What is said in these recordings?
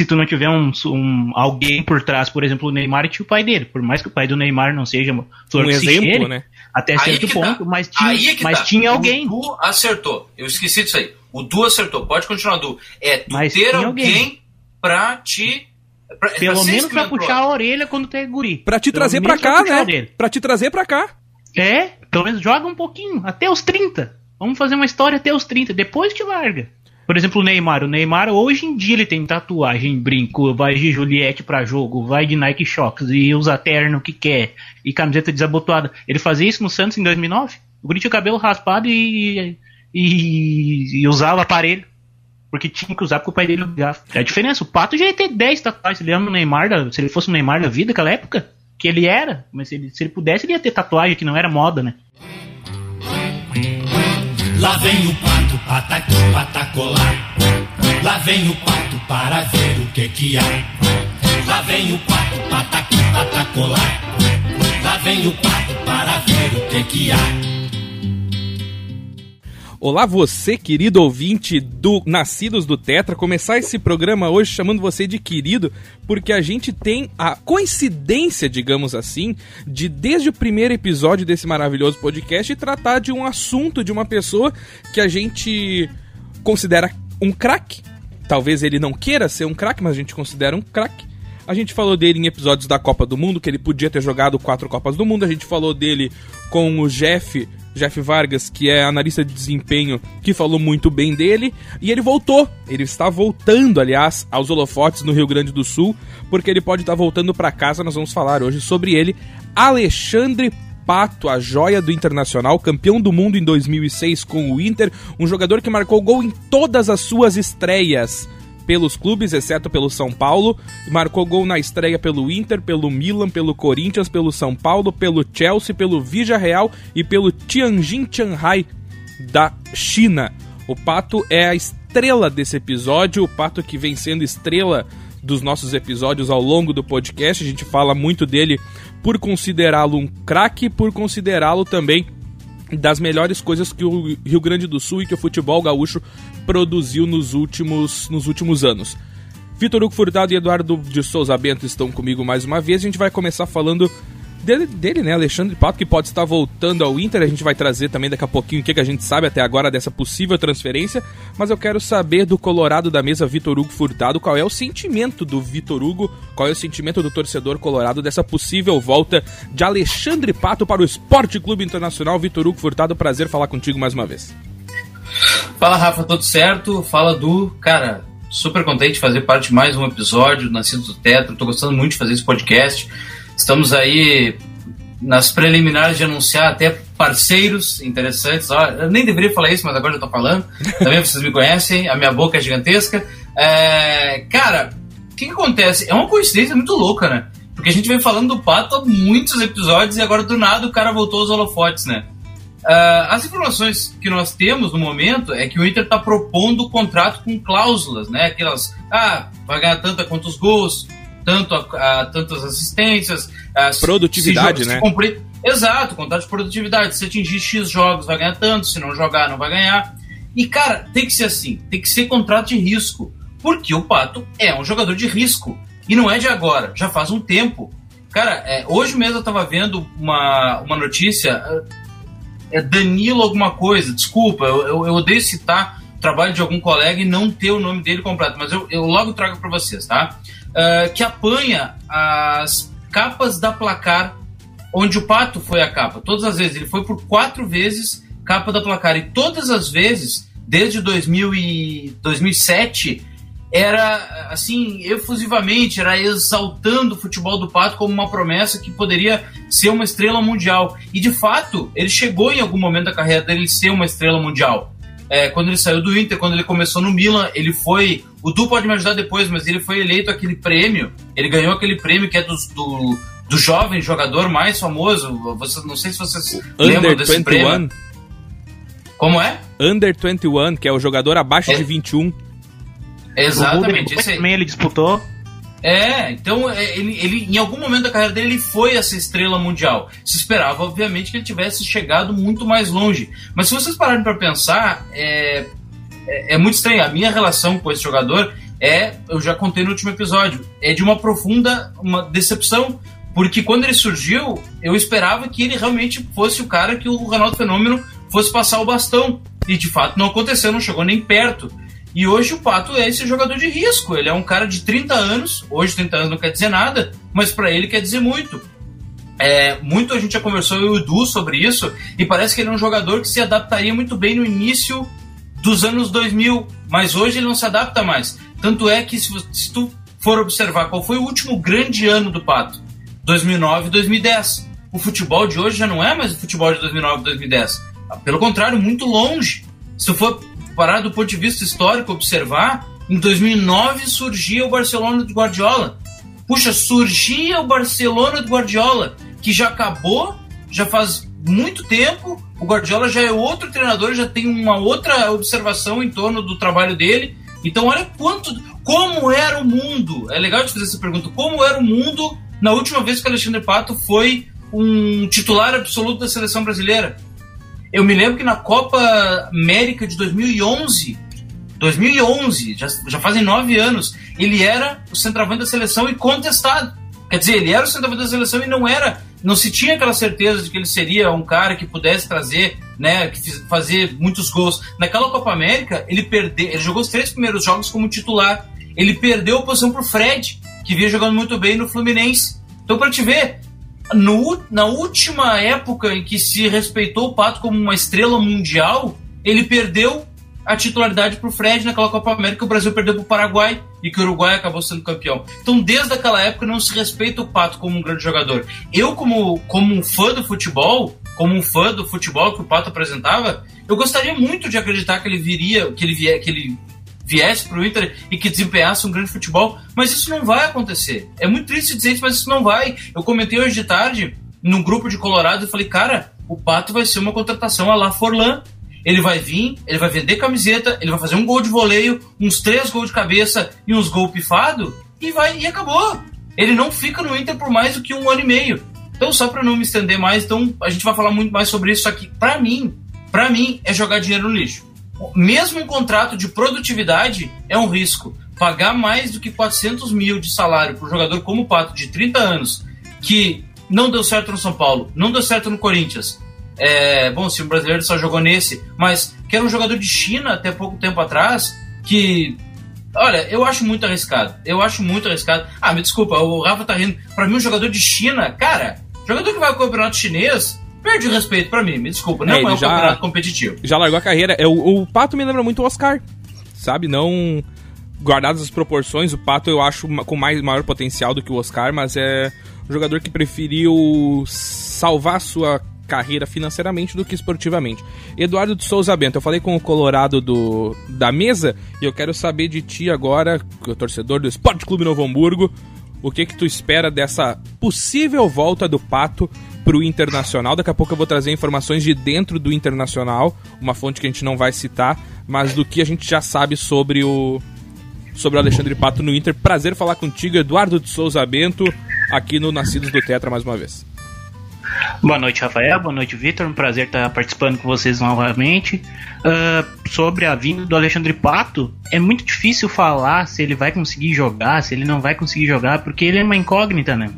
se tu não tiver um, um, alguém por trás, por exemplo, o Neymar tinha o pai dele. Por mais que o pai do Neymar não seja flor um exemplo, cheire, né? Até certo ponto, tá. mas tinha, é mas tá. tinha alguém. O Du acertou. Eu esqueci disso aí. O Du acertou. Pode continuar, Du. É tu mas ter alguém, alguém pra te. Pra, Pelo menos pra puxar a orelha quando tem guri. Pra te Pelo trazer pra cá, né? Pra te trazer pra cá. É, pelo menos joga um pouquinho, até os 30. Vamos fazer uma história até os 30, depois te larga. Por exemplo, o Neymar. O Neymar, hoje em dia, ele tem tatuagem, brinco, vai de Juliette pra jogo, vai de Nike Shocks e usa terno que quer e camiseta desabotoada. Ele fazia isso no Santos em 2009? O Guri tinha o cabelo raspado e, e, e, usava aparelho. Porque tinha que usar porque o pai dele usava. É a diferença. O Pato já ia ter 10 tatuagens. Ele ama o Neymar, se ele fosse o Neymar da vida naquela época, que ele era. Mas se ele, se ele pudesse, ele ia ter tatuagem que não era moda, né? Lá vem o pato, pataqui, patacolar. Lá vem o pato para ver o que que há. Lá vem o pato, pataqui, patacolar. Lá vem o pato para ver o que que há. Olá, você, querido ouvinte do Nascidos do Tetra. Começar esse programa hoje chamando você de querido, porque a gente tem a coincidência, digamos assim, de desde o primeiro episódio desse maravilhoso podcast tratar de um assunto de uma pessoa que a gente considera um craque. Talvez ele não queira ser um craque, mas a gente considera um craque. A gente falou dele em episódios da Copa do Mundo, que ele podia ter jogado quatro Copas do Mundo. A gente falou dele com o Jeff Jeff Vargas, que é analista de desempenho, que falou muito bem dele, e ele voltou. Ele está voltando, aliás, aos holofotes no Rio Grande do Sul, porque ele pode estar voltando para casa. Nós vamos falar hoje sobre ele. Alexandre Pato, a joia do Internacional, campeão do mundo em 2006 com o Inter, um jogador que marcou gol em todas as suas estreias pelos clubes, exceto pelo São Paulo. Marcou gol na estreia pelo Inter, pelo Milan, pelo Corinthians, pelo São Paulo, pelo Chelsea, pelo Real e pelo Tianjin Shanghai da China. O Pato é a estrela desse episódio, o Pato que vem sendo estrela dos nossos episódios ao longo do podcast. A gente fala muito dele por considerá-lo um craque, por considerá-lo também das melhores coisas que o Rio Grande do Sul e que o futebol gaúcho produziu nos últimos, nos últimos anos. Vitor Hugo Furtado e Eduardo de Souza Bento estão comigo mais uma vez. A gente vai começar falando dele, dele, né, Alexandre Pato, que pode estar voltando ao Inter. A gente vai trazer também daqui a pouquinho o que, que a gente sabe até agora dessa possível transferência. Mas eu quero saber do Colorado da mesa, Vitor Hugo Furtado, qual é o sentimento do Vitor Hugo, qual é o sentimento do torcedor colorado dessa possível volta de Alexandre Pato para o Esporte Clube Internacional. Vitor Hugo Furtado, prazer falar contigo mais uma vez. Fala, Rafa, tudo certo? Fala, Du. Cara, super contente de fazer parte de mais um episódio do Nascido do Teto. Tô gostando muito de fazer esse podcast. Estamos aí nas preliminares de anunciar até parceiros interessantes. Ó, eu nem deveria falar isso, mas agora eu tô falando. Também vocês me conhecem, a minha boca é gigantesca. É, cara, o que, que acontece? É uma coincidência muito louca, né? Porque a gente vem falando do Pato há muitos episódios e agora do nada o cara voltou aos holofotes, né? Uh, as informações que nós temos no momento é que o Inter está propondo o contrato com cláusulas, né? Aquelas, ah, vai ganhar tanto quantos gols, tanto a, a tantas assistências. Produtividade, se, né? Se cumprir, exato, contrato de produtividade. Se atingir X jogos, vai ganhar tanto, se não jogar, não vai ganhar. E, cara, tem que ser assim, tem que ser contrato de risco. Porque o Pato é um jogador de risco. E não é de agora, já faz um tempo. Cara, é, hoje mesmo eu tava vendo uma, uma notícia. É Danilo alguma coisa, desculpa, eu, eu, eu odeio citar o trabalho de algum colega e não ter o nome dele completo, mas eu, eu logo trago para vocês, tá? Uh, que apanha as capas da placar onde o Pato foi a capa. Todas as vezes, ele foi por quatro vezes capa da placar. E todas as vezes, desde 2000 e 2007, era assim, efusivamente, era exaltando o futebol do Pato como uma promessa que poderia ser uma estrela mundial. E de fato, ele chegou em algum momento da carreira dele ser uma estrela mundial é, quando ele saiu do Inter, quando ele começou no Milan, ele foi. O Du pode me ajudar depois, mas ele foi eleito aquele prêmio. Ele ganhou aquele prêmio que é do, do, do jovem jogador mais famoso. Você, não sei se vocês o lembram Under desse 21. prêmio. Como é? Under 21, que é o jogador abaixo é. de 21. Exatamente. O também ele disputou. É, então é, ele, ele, em algum momento da carreira dele ele foi essa estrela mundial. Se esperava, obviamente, que ele tivesse chegado muito mais longe. Mas se vocês pararem para pensar, é, é, é, muito estranho. A minha relação com esse jogador é, eu já contei no último episódio, é de uma profunda uma decepção, porque quando ele surgiu, eu esperava que ele realmente fosse o cara que o Ronaldo Fenômeno fosse passar o bastão. E de fato não aconteceu, não chegou nem perto. E hoje o Pato é esse jogador de risco. Ele é um cara de 30 anos. Hoje 30 anos não quer dizer nada, mas para ele quer dizer muito. É, muito a gente já conversou eu e o Edu sobre isso, e parece que ele é um jogador que se adaptaria muito bem no início dos anos 2000, mas hoje ele não se adapta mais. Tanto é que, se, se tu for observar qual foi o último grande ano do Pato, 2009 e 2010. O futebol de hoje já não é mais o futebol de 2009 e 2010. Pelo contrário, muito longe. Se for parar do ponto de vista histórico, observar, em 2009 surgia o Barcelona de Guardiola. Puxa, surgia o Barcelona de Guardiola, que já acabou, já faz muito tempo. O Guardiola já é outro treinador, já tem uma outra observação em torno do trabalho dele. Então, olha quanto, como era o mundo. É legal te fazer essa pergunta. Como era o mundo na última vez que o Alexandre Pato foi um titular absoluto da seleção brasileira? Eu me lembro que na Copa América de 2011, 2011, já, já fazem nove anos, ele era o centroavante da seleção e contestado. Quer dizer, ele era o centroavante da seleção e não era, não se tinha aquela certeza de que ele seria um cara que pudesse trazer, né, que fazer muitos gols. Naquela Copa América, ele perdeu, ele jogou os três primeiros jogos como titular. Ele perdeu a posição pro Fred, que vinha jogando muito bem no Fluminense. Então, para te ver, no, na última época em que se respeitou o Pato como uma estrela mundial, ele perdeu a titularidade para o Fred naquela Copa América que o Brasil perdeu para o Paraguai e que o Uruguai acabou sendo campeão. Então, desde aquela época, não se respeita o Pato como um grande jogador. Eu, como, como um fã do futebol, como um fã do futebol que o Pato apresentava, eu gostaria muito de acreditar que ele viria, que ele, que ele viesse para o Inter e que desempenhasse um grande futebol, mas isso não vai acontecer. É muito triste dizer isso, mas isso não vai. Eu comentei hoje de tarde num grupo de Colorado e falei, cara, o Pato vai ser uma contratação a la Forlan. Ele vai vir, ele vai vender camiseta, ele vai fazer um gol de voleio, uns três gols de cabeça e uns gols pifado e vai e acabou. Ele não fica no Inter por mais do que um ano e meio. Então, só para não me estender mais, então a gente vai falar muito mais sobre isso aqui. Para mim, para mim é jogar dinheiro no lixo mesmo um contrato de produtividade é um risco. Pagar mais do que 400 mil de salário para um jogador como o Pato, de 30 anos, que não deu certo no São Paulo, não deu certo no Corinthians. É, bom, se o brasileiro só jogou nesse, mas que era um jogador de China até pouco tempo atrás, que. Olha, eu acho muito arriscado. Eu acho muito arriscado. Ah, me desculpa, o Rafa tá rindo. Pra mim, um jogador de China, cara, jogador que vai ao campeonato chinês, perde o respeito para mim, me desculpa, não é, é um já, campeonato competitivo. Já largou a carreira. É, o, o Pato me lembra muito o Oscar, sabe? Não. Guardadas as proporções, o Pato eu acho com mais, maior potencial do que o Oscar, mas é um jogador que preferiu salvar sua carreira financeiramente do que esportivamente. Eduardo de Souza Bento, eu falei com o Colorado do, da mesa e eu quero saber de ti agora, o torcedor do Esporte Clube Novo Hamburgo, o que que tu espera dessa possível volta do Pato pro Internacional. Daqui a pouco eu vou trazer informações de dentro do Internacional, uma fonte que a gente não vai citar, mas do que a gente já sabe sobre o sobre o Alexandre Pato no Inter. Prazer falar contigo, Eduardo de Souza Bento, aqui no Nascidos do Tetra mais uma vez. Boa noite, Rafael. Boa noite, Vitor. Um prazer estar participando com vocês novamente. Uh, sobre a vinda do Alexandre Pato, é muito difícil falar se ele vai conseguir jogar, se ele não vai conseguir jogar, porque ele é uma incógnita, né?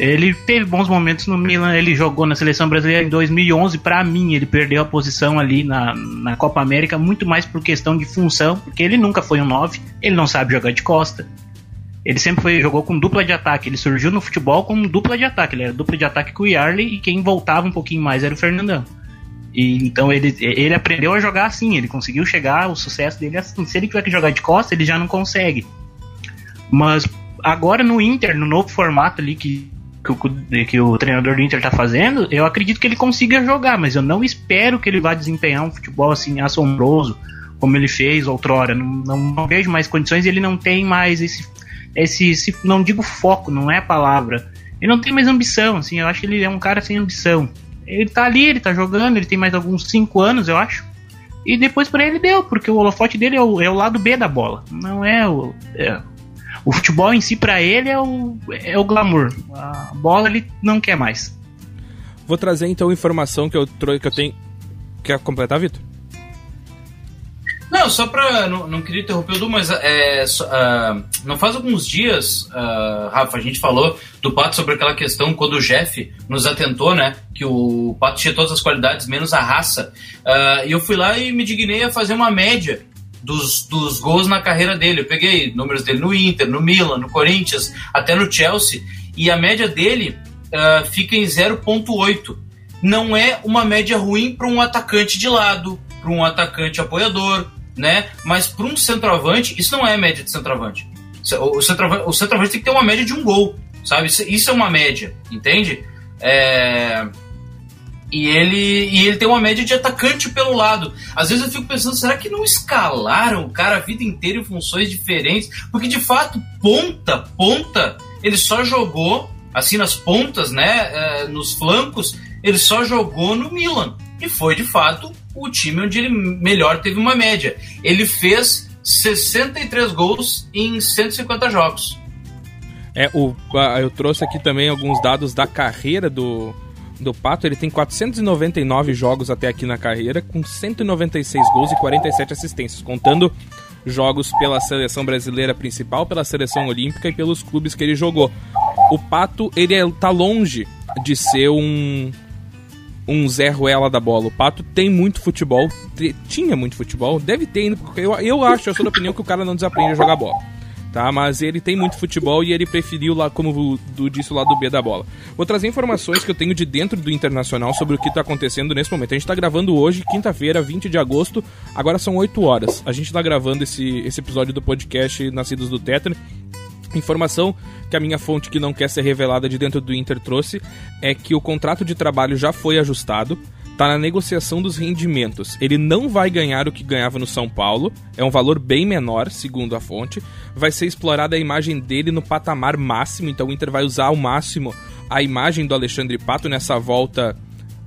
Ele teve bons momentos no Milan, ele jogou na seleção brasileira em 2011. Para mim, ele perdeu a posição ali na, na Copa América muito mais por questão de função, porque ele nunca foi um 9, ele não sabe jogar de costa. Ele sempre foi, jogou com dupla de ataque. Ele surgiu no futebol como dupla de ataque. Ele era dupla de ataque com o Yarley e quem voltava um pouquinho mais era o Fernandão. E, então ele, ele aprendeu a jogar assim. Ele conseguiu chegar, o sucesso dele é assim. Se ele tiver que jogar de costa, ele já não consegue. Mas agora no Inter, no novo formato ali que que o, que o treinador do Inter está fazendo, eu acredito que ele consiga jogar, mas eu não espero que ele vá desempenhar um futebol assim assombroso como ele fez outrora. Não, não, não vejo mais condições, ele não tem mais esse, esse, esse, não digo foco, não é a palavra. Ele não tem mais ambição, assim, eu acho que ele é um cara sem ambição. Ele tá ali, ele tá jogando, ele tem mais alguns 5 anos, eu acho. E depois para ele deu, porque o holofote dele é o, é o lado B da bola. Não é o. É, o futebol em si, para ele, é o, é o glamour. A bola ele não quer mais. Vou trazer então informação que eu, que eu tenho. Quer completar, Vitor? Não, só pra. Não, não queria interromper o Du, mas é, uh, não faz alguns dias, uh, Rafa, a gente falou do Pato sobre aquela questão quando o Jeff nos atentou, né? Que o Pato tinha todas as qualidades, menos a raça. Uh, e eu fui lá e me dignei a fazer uma média dos, dos gols na carreira dele. Eu peguei números dele no Inter, no Milan, no Corinthians, até no Chelsea. E a média dele fica em 0,8. Não é uma média ruim para um atacante de lado, para um atacante apoiador, né? Mas para um centroavante, isso não é média de centroavante. O centroavante, o centroavante tem que ter uma média de um gol, sabe? Isso é uma média, entende? É... E ele, e ele tem uma média de atacante pelo lado. Às vezes eu fico pensando, será que não escalaram o cara a vida inteira em funções diferentes? Porque de fato, ponta, ponta, ele só jogou, assim nas pontas, né? É, nos flancos, ele só jogou no Milan. E foi de fato o time onde ele melhor teve uma média. Ele fez 63 gols em 150 jogos. É, o, eu trouxe aqui também alguns dados da carreira do, do Pato. Ele tem 499 jogos até aqui na carreira, com 196 gols e 47 assistências, contando jogos pela seleção brasileira principal, pela seleção olímpica e pelos clubes que ele jogou. O Pato, ele é, tá longe de ser um um Zé Ruela da bola. O Pato tem muito futebol, tinha muito futebol, deve ter ainda, porque eu, eu acho, eu sou da opinião que o cara não desaprende a jogar bola. Tá, mas ele tem muito futebol e ele preferiu lá, como do, disse, o lado B da bola. Vou trazer informações que eu tenho de dentro do Internacional sobre o que está acontecendo nesse momento. A gente está gravando hoje, quinta-feira, 20 de agosto, agora são 8 horas. A gente está gravando esse, esse episódio do podcast Nascidos do Tetra. Informação que a minha fonte que não quer ser revelada de dentro do Inter trouxe é que o contrato de trabalho já foi ajustado, está na negociação dos rendimentos. Ele não vai ganhar o que ganhava no São Paulo, é um valor bem menor, segundo a fonte. Vai ser explorada a imagem dele no patamar máximo, então o Inter vai usar ao máximo a imagem do Alexandre Pato nessa volta,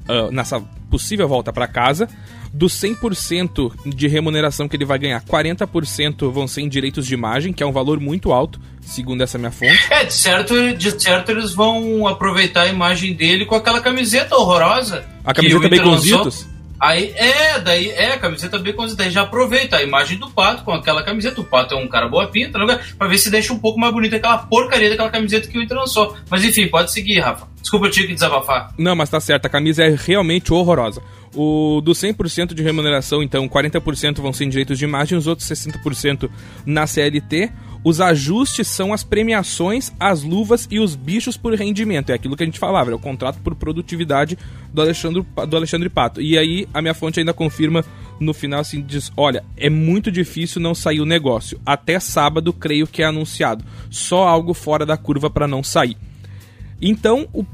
uh, nessa possível volta para casa dos 100% de remuneração que ele vai ganhar, 40% vão ser em direitos de imagem, que é um valor muito alto, segundo essa minha fonte. É, de certo, de certo eles vão aproveitar a imagem dele com aquela camiseta horrorosa. A camiseta Baconzitos? Aí, é, daí, é, a camiseta Baconzitos, daí já aproveita a imagem do Pato com aquela camiseta. O Pato é um cara boa pinta, né, pra ver se deixa um pouco mais bonita aquela porcaria daquela camiseta que o Inter lançou. Mas enfim, pode seguir, Rafa. Desculpa, eu tinha que desabafar. Não, mas tá certo, a camisa é realmente horrorosa. O do 100% de remuneração, então, 40% vão ser em direitos de imagem, os outros 60% na CLT. Os ajustes são as premiações, as luvas e os bichos por rendimento. É aquilo que a gente falava, é o contrato por produtividade do Alexandre, do Alexandre Pato. E aí a minha fonte ainda confirma no final assim, diz: "Olha, é muito difícil não sair o negócio. Até sábado creio que é anunciado. Só algo fora da curva para não sair." Então, o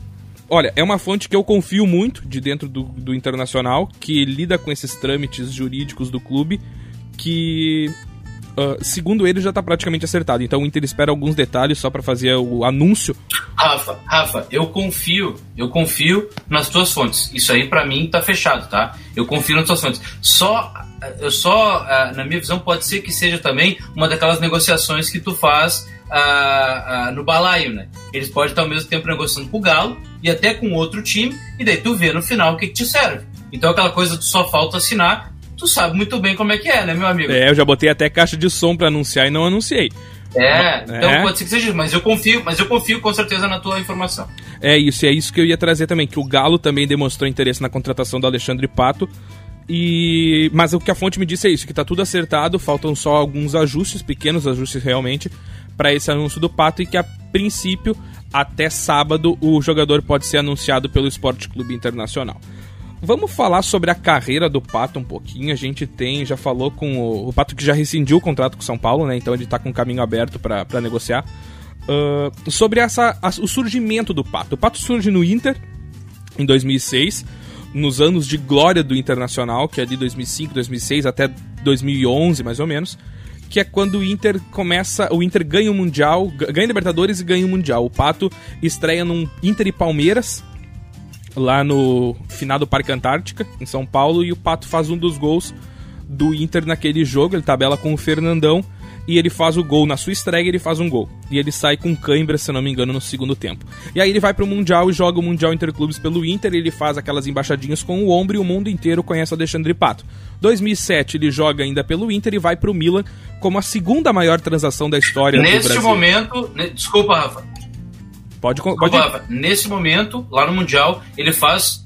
Olha, é uma fonte que eu confio muito de dentro do, do Internacional, que lida com esses trâmites jurídicos do clube, que Uh, segundo ele, já está praticamente acertado. Então o Inter espera alguns detalhes só para fazer o anúncio. Rafa, Rafa, eu confio, eu confio nas tuas fontes. Isso aí para mim tá fechado, tá? Eu confio nas tuas fontes. Só, eu só, uh, na minha visão, pode ser que seja também uma daquelas negociações que tu faz uh, no balaio, né? Eles podem estar ao mesmo tempo negociando com o Galo e até com outro time, e daí tu vê no final o que, que te serve. Então aquela coisa de só falta assinar, tu sabe muito bem como é que é, né, meu amigo? É, eu já botei até caixa de som para anunciar e não anunciei. É, então é. pode ser que seja mas eu confio, mas eu confio com certeza na tua informação. É isso, é isso que eu ia trazer também, que o Galo também demonstrou interesse na contratação do Alexandre Pato. E mas o que a fonte me disse é isso, que tá tudo acertado, faltam só alguns ajustes, pequenos ajustes realmente, para esse anúncio do Pato e que a princípio até sábado o jogador pode ser anunciado pelo Esporte Clube Internacional. Vamos falar sobre a carreira do Pato um pouquinho. A gente tem, já falou com o, o Pato que já rescindiu o contrato com o São Paulo, né? Então ele está com o caminho aberto para negociar. Uh, sobre essa, a, o surgimento do Pato. O Pato surge no Inter em 2006, nos anos de glória do Internacional, que é de 2005, 2006 até 2011 mais ou menos que é quando o Inter começa, o Inter ganha o Mundial, ganha Libertadores e ganha o Mundial. O Pato estreia num Inter e Palmeiras, lá no final do Parque Antártica, em São Paulo, e o Pato faz um dos gols do Inter naquele jogo, ele tabela com o Fernandão, e ele faz o gol na sua estreia, ele faz um gol. E ele sai com cãibra, se não me engano, no segundo tempo. E aí ele vai pro Mundial e joga o Mundial Interclubes pelo Inter, ele faz aquelas embaixadinhas com o ombro e o mundo inteiro conhece o Alexandre Pato. 2007 ele joga ainda pelo Inter e vai pro Milan como a segunda maior transação da história Neste do Brasil. momento, ne- desculpa, Rafa. Pode, Desculpa, pode Rafa. Nesse momento, lá no Mundial, ele faz.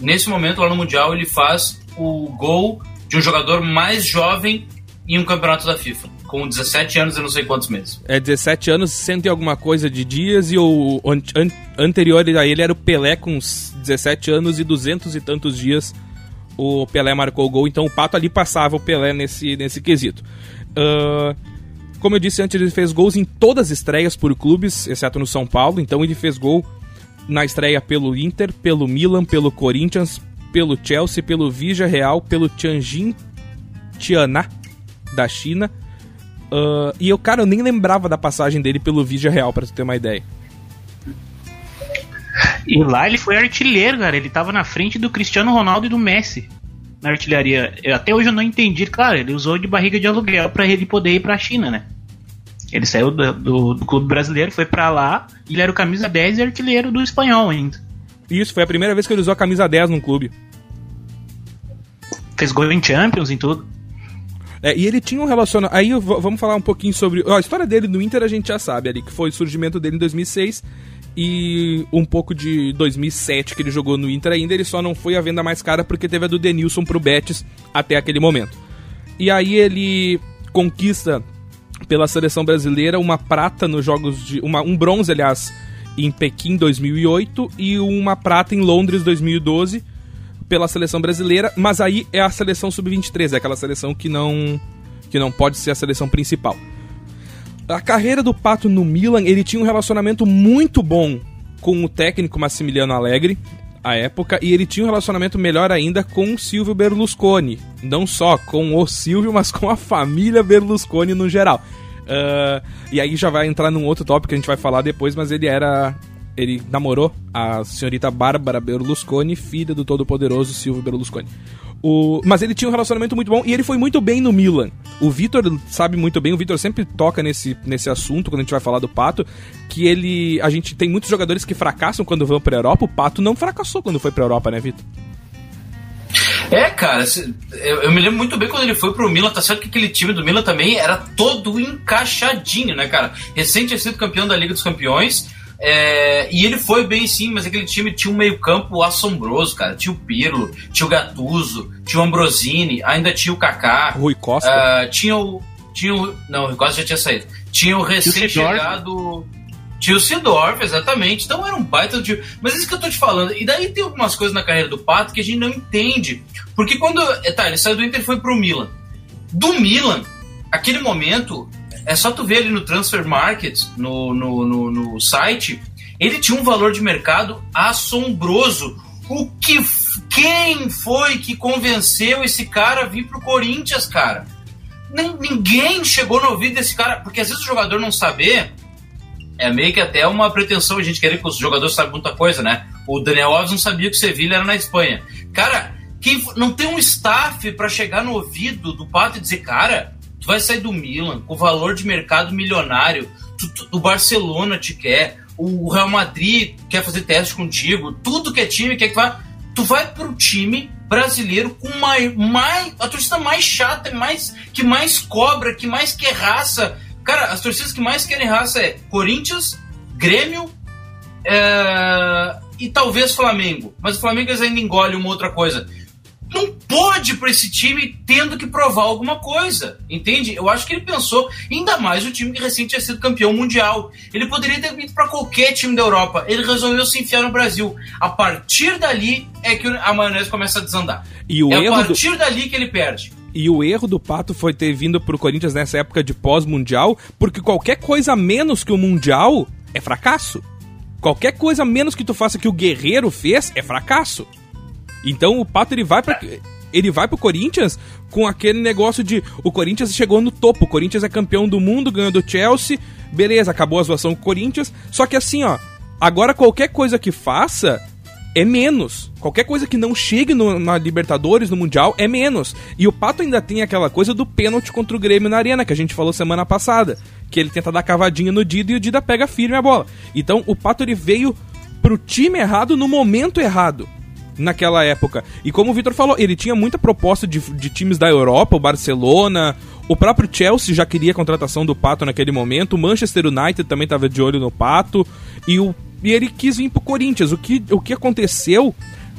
Nesse momento, lá no Mundial, ele faz o gol de um jogador mais jovem em um campeonato da FIFA. Com 17 anos e não sei quantos meses. é 17 anos, cento e alguma coisa de dias, e o an- an- anterior a ele era o Pelé com uns 17 anos e 200 e tantos dias. O Pelé marcou o gol, então o Pato ali passava o Pelé nesse, nesse quesito. Ah, como eu disse antes, ele fez gols em todas as estreias por clubes, exceto no São Paulo, então ele fez gol na estreia pelo Inter, pelo Milan, pelo Corinthians, pelo Chelsea, pelo Vigia Real, pelo Tianjin Tiana da China. Ah, e eu, cara, eu nem lembrava da passagem dele pelo Vigia Real, pra tu ter uma ideia. E lá ele foi artilheiro, cara. Ele tava na frente do Cristiano Ronaldo e do Messi na artilharia. Eu- até hoje eu não entendi. Claro, ele usou de barriga de aluguel pra ele poder ir pra China, né? Ele saiu do, do, do clube brasileiro, foi pra lá. E ele era o camisa 10 e artilheiro do espanhol ainda. Isso, foi a primeira vez que ele usou a camisa 10 num clube. Fez gol em Champions e tudo. É, e ele tinha um relacionamento. Aí vamos falar um pouquinho sobre. ó, a história dele no Inter a gente já sabe ali, que foi o surgimento dele em 2006 e um pouco de 2007 que ele jogou no Inter ainda. Ele só não foi a venda mais cara porque teve a do Denilson pro Betis até aquele momento. E aí ele conquista pela seleção brasileira uma prata nos jogos de. Uma, um bronze, aliás, em Pequim 2008 e uma prata em Londres 2012 pela seleção brasileira, mas aí é a seleção sub-23, é aquela seleção que não que não pode ser a seleção principal. A carreira do Pato no Milan, ele tinha um relacionamento muito bom com o técnico Massimiliano Allegri, à época, e ele tinha um relacionamento melhor ainda com o Silvio Berlusconi. Não só com o Silvio, mas com a família Berlusconi no geral. Ah, e aí já vai entrar num outro tópico que a gente vai falar depois, mas ele era. Ele namorou a senhorita Bárbara Berlusconi, filha do todo-poderoso Silvio Berlusconi. O, mas ele tinha um relacionamento muito bom e ele foi muito bem no Milan. O Vitor sabe muito bem, o Vitor sempre toca nesse, nesse assunto quando a gente vai falar do Pato, que ele. A gente tem muitos jogadores que fracassam quando vão pra Europa. O Pato não fracassou quando foi pra Europa, né, Vitor? É, cara, eu me lembro muito bem quando ele foi pro Milan, tá certo que aquele time do Milan também era todo encaixadinho, né, cara? Recente tinha sido campeão da Liga dos Campeões, é, e ele foi bem sim, mas aquele time tinha um meio campo assombroso, cara. Tinha o Pirlo, tinha o Gattuso, tinha o Ambrosini, ainda tinha o Kaká, Rui Costa. ah, tinha o... Tinha o não, o Rui Costa já tinha saído. Tinha o recém-chegado... Tinha o Sidorf, exatamente. Então era um baita de. Mas é isso que eu tô te falando. E daí tem algumas coisas na carreira do Pato que a gente não entende. Porque quando. é, Tá, ele saiu do Inter e foi pro Milan. Do Milan, aquele momento, é só tu ver ali no Transfer Market, no, no, no, no site, ele tinha um valor de mercado assombroso. O que. Quem foi que convenceu esse cara a vir pro Corinthians, cara? Ninguém chegou no ouvido desse cara, porque às vezes o jogador não saber é meio que até uma pretensão a gente querer que os jogadores saibam muita coisa, né? O Daniel Alves não sabia que o Sevilha era na Espanha. Cara, quem não tem um staff pra chegar no ouvido do Pato e dizer, cara, tu vai sair do Milan com valor de mercado milionário, tu- tu- o Barcelona te quer, o Real Madrid quer fazer teste contigo, tudo que é time quer que vá. Tu vai pro time brasileiro com mais, mais a torcida mais chata, mais que mais cobra, que mais quer raça. Cara, as torcidas que mais querem raça é Corinthians, Grêmio é, e talvez Flamengo. Mas o Flamengo eles ainda engole uma outra coisa. Não pode para esse time tendo que provar alguma coisa, entende? Eu acho que ele pensou, ainda mais o time que recente tinha sido campeão mundial. Ele poderia ter ido para qualquer time da Europa. Ele resolveu se enfiar no Brasil. A partir dali é que a maionese começa a desandar. E o é a erro do- partir dali que ele perde. E o erro do Pato foi ter vindo pro Corinthians nessa época de pós-mundial, porque qualquer coisa menos que o mundial é fracasso. Qualquer coisa menos que tu faça que o Guerreiro fez é fracasso. Então o Pato ele vai para ele vai pro Corinthians com aquele negócio de o Corinthians chegou no topo, o Corinthians é campeão do mundo, ganhou do Chelsea, beleza, acabou a zoação com o Corinthians. Só que assim, ó, agora qualquer coisa que faça é menos. Qualquer coisa que não chegue no, na Libertadores, no Mundial, é menos. E o Pato ainda tem aquela coisa do pênalti contra o Grêmio na Arena, que a gente falou semana passada. Que ele tenta dar cavadinha no Dida e o Dida pega firme a bola. Então o Pato ele veio pro time errado no momento errado naquela época. E como o Vitor falou, ele tinha muita proposta de, de times da Europa, o Barcelona, o próprio Chelsea já queria a contratação do Pato naquele momento, o Manchester United também estava de olho no Pato, e, o, e ele quis vir pro Corinthians. O que, o que aconteceu,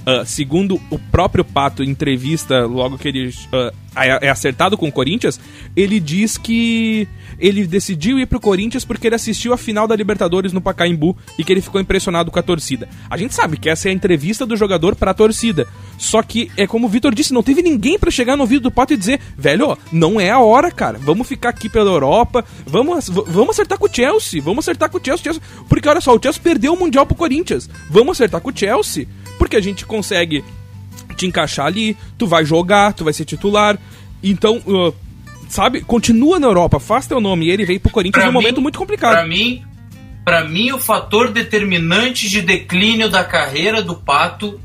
uh, segundo o próprio Pato em entrevista, logo que ele uh, é acertado com o Corinthians, ele diz que ele decidiu ir pro Corinthians porque ele assistiu a final da Libertadores no Pacaembu e que ele ficou impressionado com a torcida. A gente sabe que essa é a entrevista do jogador para a torcida. Só que é como o Vitor disse, não teve ninguém para chegar no ouvido do Pato e dizer: "Velho, não é a hora, cara. Vamos ficar aqui pela Europa, vamos vamos acertar com o Chelsea, vamos acertar com o Chelsea, Chelsea. porque olha só, o Chelsea perdeu o mundial pro Corinthians. Vamos acertar com o Chelsea, porque a gente consegue te encaixar ali, tu vai jogar, tu vai ser titular. Então, uh, sabe, continua na Europa, faz teu nome. E ele veio pro Corinthians num momento muito complicado. Pra mim, para mim, o fator determinante de declínio da carreira do Pato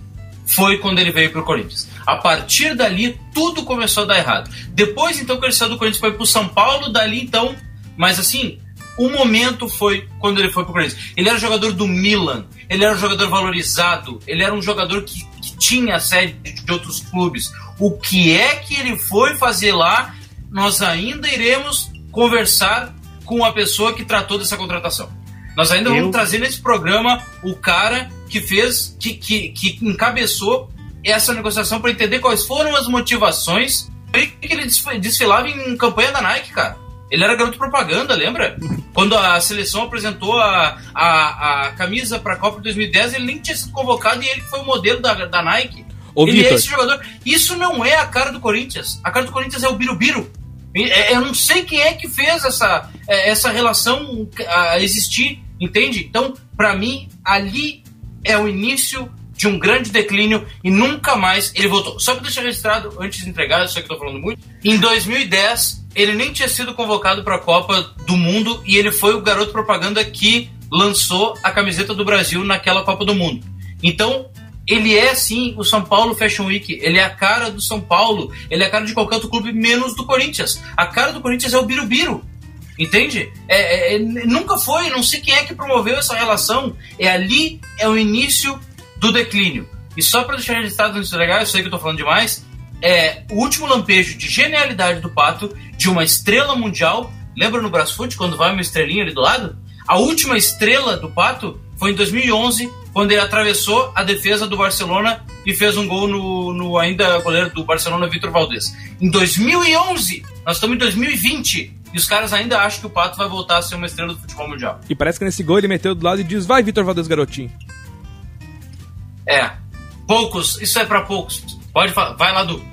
foi quando ele veio pro Corinthians. A partir dali, tudo começou a dar errado. Depois, então, que ele saiu do Corinthians, foi pro São Paulo, dali, então. Mas assim, o momento foi quando ele foi pro Corinthians. Ele era jogador do Milan, ele era um jogador valorizado, ele era um jogador que, que tinha sede de outros clubes. O que é que ele foi fazer lá nós ainda iremos conversar com a pessoa que tratou dessa contratação. Nós ainda Eu... vamos trazer nesse programa o cara que fez, que, que, que encabeçou essa negociação para entender quais foram as motivações que ele desfilava em campanha da Nike, cara. Ele era garoto propaganda, lembra? Quando a seleção apresentou a, a, a camisa para a Copa de 2010, ele nem tinha sido convocado e ele foi o modelo da, da Nike. Ô, ele é Victor. é esse jogador. Isso não é a cara do Corinthians. A cara do Corinthians é o Birubiru. É, eu não sei quem é que fez essa, é, essa relação existir, entende? Então, para mim, ali é o início de um grande declínio e nunca mais ele voltou. Só para deixar registrado, antes de entregar, eu sei que estou falando muito, em 2010 ele nem tinha sido convocado para a Copa do Mundo e ele foi o garoto propaganda que lançou a camiseta do Brasil naquela Copa do Mundo. Então, ele é sim o São Paulo Fashion Week. Ele é a cara do São Paulo. Ele é a cara de qualquer outro clube, menos do Corinthians. A cara do Corinthians é o Birubiru. Entende? É, é, é, nunca foi, não sei quem é que promoveu essa relação. É ali, é o início do declínio. E só para deixar registrado isso legal, eu sei que eu tô falando demais, é o último lampejo de genialidade do Pato, de uma estrela mundial. Lembra no Brasfoot, quando vai uma estrelinha ali do lado? A última estrela do Pato foi em 2011, quando ele atravessou a defesa do Barcelona e fez um gol no, no ainda goleiro do Barcelona, Vitor Valdez. Em 2011, nós estamos em 2020, e os caras ainda acham que o Pato vai voltar a ser uma estrela do futebol mundial. E parece que nesse gol ele meteu do lado e diz: Vai, Vitor Valdez, garotinho. É. Poucos, isso é para poucos. Pode falar, vai lá, Du.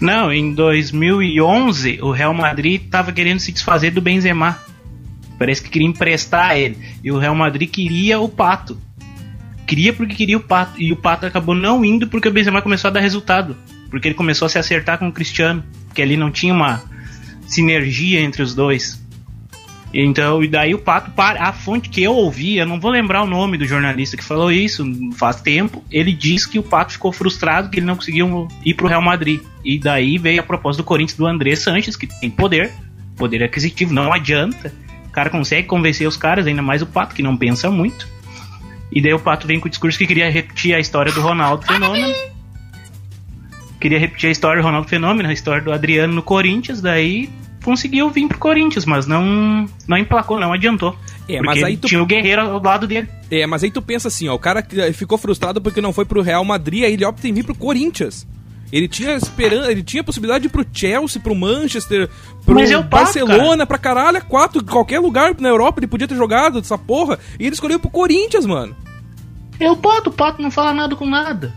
Não, em 2011 o Real Madrid estava querendo se desfazer do Benzema. Parece que queria emprestar ele. E o Real Madrid queria o Pato. Queria porque queria o Pato. E o Pato acabou não indo porque o Benzema começou a dar resultado. Porque ele começou a se acertar com o Cristiano. Porque ali não tinha uma sinergia entre os dois. Então, e daí o Pato, a fonte que eu ouvi, eu não vou lembrar o nome do jornalista que falou isso faz tempo, ele disse que o Pato ficou frustrado que ele não conseguiu ir pro Real Madrid. E daí veio a proposta do Corinthians do André Sanches, que tem poder, poder aquisitivo, não adianta cara consegue convencer os caras, ainda mais o Pato, que não pensa muito. E daí o Pato vem com o discurso que queria repetir a história do Ronaldo Fenômeno. Queria repetir a história do Ronaldo Fenômeno, a história do Adriano no Corinthians, daí conseguiu vir pro Corinthians, mas não não emplacou, não adiantou. É, mas aí tu... tinha o Guerreiro ao lado dele. É, mas aí tu pensa assim, ó, o cara ficou frustrado porque não foi pro Real Madrid, aí ele opta em vir pro Corinthians. Ele tinha esperança, ele tinha possibilidade de ir pro Chelsea, pro Manchester, pro é Barcelona, pra caralho, quatro, qualquer lugar na Europa ele podia ter jogado dessa porra. E ele escolheu pro Corinthians, mano. É o Pato, o Pato não fala nada com nada.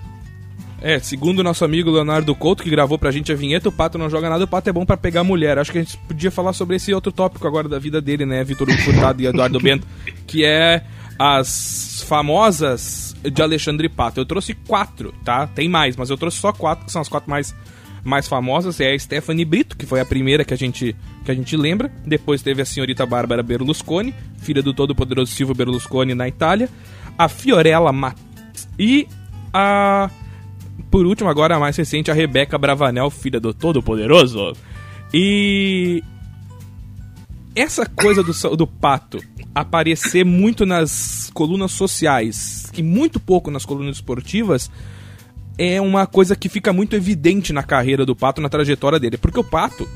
É, segundo o nosso amigo Leonardo Couto, que gravou pra gente a vinheta, o Pato não joga nada, o Pato é bom para pegar mulher. Acho que a gente podia falar sobre esse outro tópico agora da vida dele, né, Vitor Furtado e Eduardo Bento, que é as famosas de Alexandre Pato. Eu trouxe quatro, tá? Tem mais, mas eu trouxe só quatro, que são as quatro mais, mais famosas. É a Stephanie Brito, que foi a primeira que a gente, que a gente lembra. Depois teve a senhorita Bárbara Berlusconi, filha do todo-poderoso Silvio Berlusconi na Itália. A Fiorella Mat e a. Por último, agora a mais recente, a Rebeca Bravanel, filha do Todo-Poderoso. E. Essa coisa do, do pato aparecer muito nas colunas sociais e muito pouco nas colunas esportivas é uma coisa que fica muito evidente na carreira do Pato, na trajetória dele. Porque o Pato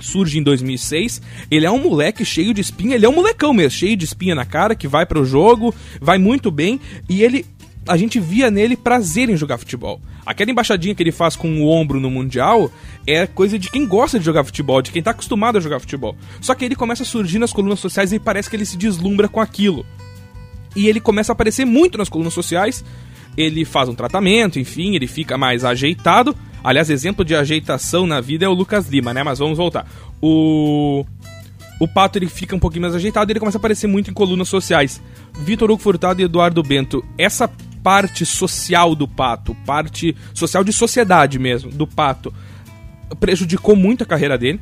surge em 2006, ele é um moleque cheio de espinha, ele é um molecão mesmo, cheio de espinha na cara, que vai pro jogo, vai muito bem, e ele a gente via nele prazer em jogar futebol. Aquela embaixadinha que ele faz com o ombro no Mundial é coisa de quem gosta de jogar futebol, de quem tá acostumado a jogar futebol. Só que ele começa a surgir nas colunas sociais e parece que ele se deslumbra com aquilo. E ele começa a aparecer muito nas colunas sociais. Ele faz um tratamento, enfim, ele fica mais ajeitado. Aliás, exemplo de ajeitação na vida é o Lucas Lima, né? Mas vamos voltar. O o Pato ele fica um pouquinho mais ajeitado e ele começa a aparecer muito em colunas sociais. Vitor Hugo Furtado e Eduardo Bento, essa parte social do Pato, parte social de sociedade mesmo, do Pato, prejudicou muito a carreira dele?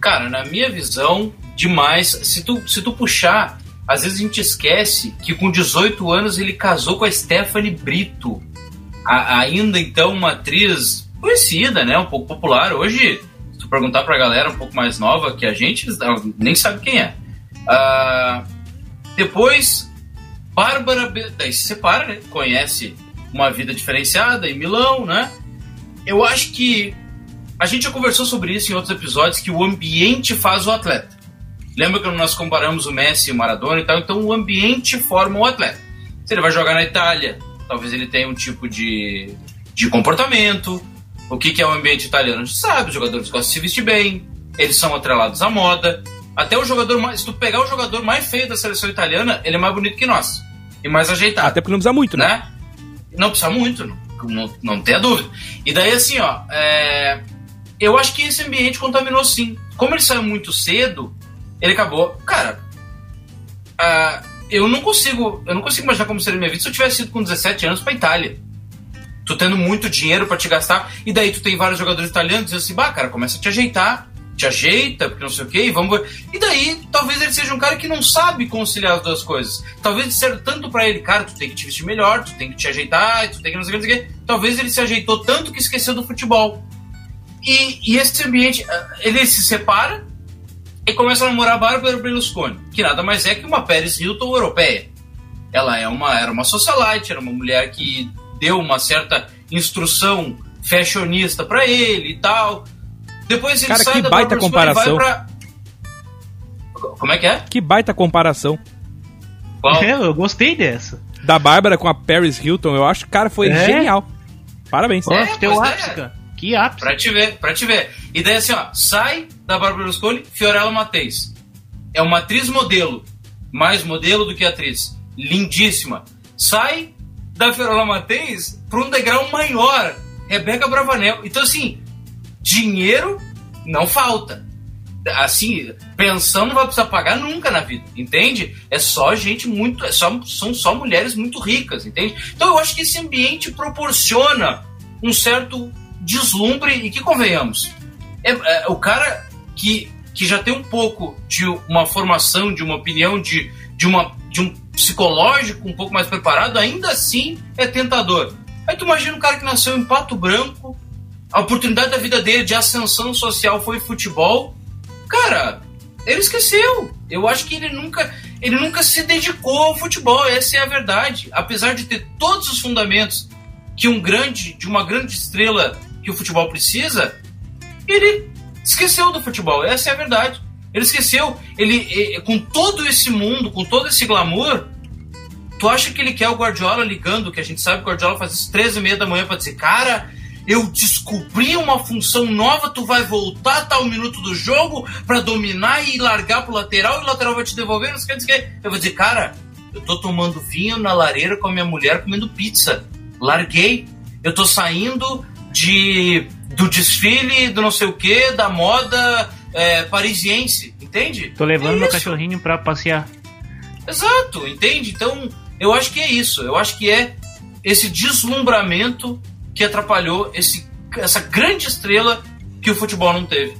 Cara, na minha visão, demais. Se tu, se tu puxar, às vezes a gente esquece que com 18 anos ele casou com a Stephanie Brito. A, ainda então uma atriz conhecida, né? Um pouco popular. Hoje, se tu perguntar pra galera um pouco mais nova que a gente, nem sabe quem é. Uh, depois Bárbara, daí se separa, né? Conhece uma vida diferenciada em Milão, né? Eu acho que a gente já conversou sobre isso em outros episódios que o ambiente faz o atleta. Lembra que nós comparamos o Messi e o Maradona e tal? Então o ambiente forma o atleta. Se ele vai jogar na Itália, talvez ele tenha um tipo de, de comportamento. O que, que é o ambiente italiano? A gente sabe, os jogadores gostam de se vestir bem, eles são atrelados à moda. Até o jogador mais. Se tu pegar o jogador mais feio da seleção italiana, ele é mais bonito que nós. E mais ajeitado. Até porque não precisa muito, né? né? Não precisa muito, não, não, não tenha dúvida. E daí, assim, ó. É, eu acho que esse ambiente contaminou sim. Como ele saiu muito cedo, ele acabou. Cara, uh, eu não consigo. Eu não consigo imaginar como seria minha vida se eu tivesse ido com 17 anos pra Itália. Tu tendo muito dinheiro para te gastar, e daí tu tem vários jogadores italianos dizendo assim, bah, cara, começa a te ajeitar te ajeita, porque não sei o que, e vamos. E daí, talvez ele seja um cara que não sabe conciliar as duas coisas. Talvez seja tanto para ele, cara, tu tem que te vestir melhor, tu tem que te ajeitar, tu tem que não sei o que. Talvez ele se ajeitou tanto que esqueceu do futebol. E, e esse ambiente, eh, ele se separa e começa a namorar Bárbara Berlusconi, que nada mais é que uma Paris Hilton europeia. Ela é uma, era uma socialite, era uma mulher que deu uma certa instrução fashionista para ele e tal. Depois ele Cara, sai que da baita comparação. Pra... Como é que é? Que baita comparação. Qual? É, eu gostei dessa. Da Bárbara com a Paris Hilton, eu acho que, cara, foi é. genial. Parabéns. É, teu ápice, cara. Que ápice. Pra te ver, pra te ver. E daí assim, ó, sai da Bárbara Berlusconi, Fiorella Mateis. É uma atriz modelo. Mais modelo do que atriz. Lindíssima. Sai da Fiorella Mateis pra um degrau maior. Rebeca Bravanel. Então, assim, dinheiro não falta. Assim, pensão não vai precisar pagar nunca na vida, entende? É só gente muito. É só, são só mulheres muito ricas, entende? Então eu acho que esse ambiente proporciona um certo deslumbre e que convenhamos. É, é, o cara que, que já tem um pouco de uma formação, de uma opinião, de, de, uma, de um psicológico um pouco mais preparado, ainda assim é tentador. Aí tu imagina um cara que nasceu em Pato Branco, a oportunidade da vida dele de ascensão social foi futebol, cara, ele esqueceu. Eu acho que ele nunca, ele nunca se dedicou ao futebol, essa é a verdade. Apesar de ter todos os fundamentos que um grande, de uma grande estrela que o futebol precisa, ele esqueceu do futebol, essa é a verdade. Ele esqueceu, ele com todo esse mundo, com todo esse glamour, tu acha que ele quer o Guardiola ligando, que a gente sabe que o Guardiola faz às 13 e meia da manhã para dizer, cara, eu descobri uma função nova, tu vai voltar a tal minuto do jogo para dominar e largar pro lateral e o lateral vai te devolver, não quer dizer Eu vou dizer, cara, eu tô tomando vinho na lareira com a minha mulher comendo pizza. Larguei. Eu tô saindo de do desfile do não sei o que, da moda é, parisiense, entende? Tô levando é meu cachorrinho para passear. Exato, entende? Então, eu acho que é isso. Eu acho que é esse deslumbramento que atrapalhou esse, essa grande estrela que o futebol não teve.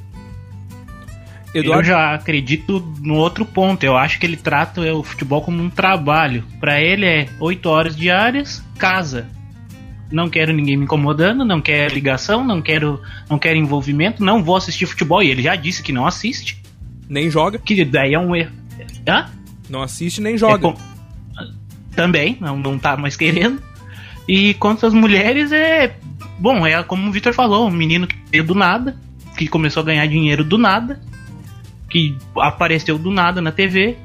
Eduardo... Eu já acredito no outro ponto. Eu acho que ele trata o futebol como um trabalho. Para ele é 8 horas diárias, casa. Não quero ninguém me incomodando, não quero ligação, não quero, não quero envolvimento, não vou assistir futebol. E ele já disse que não assiste. Nem joga. Que daí é um erro. Hã? Não assiste nem joga. É com... Também, não, não tá mais querendo. E quanto às mulheres, é. Bom, é como o Victor falou, um menino que veio do nada, que começou a ganhar dinheiro do nada, que apareceu do nada na TV,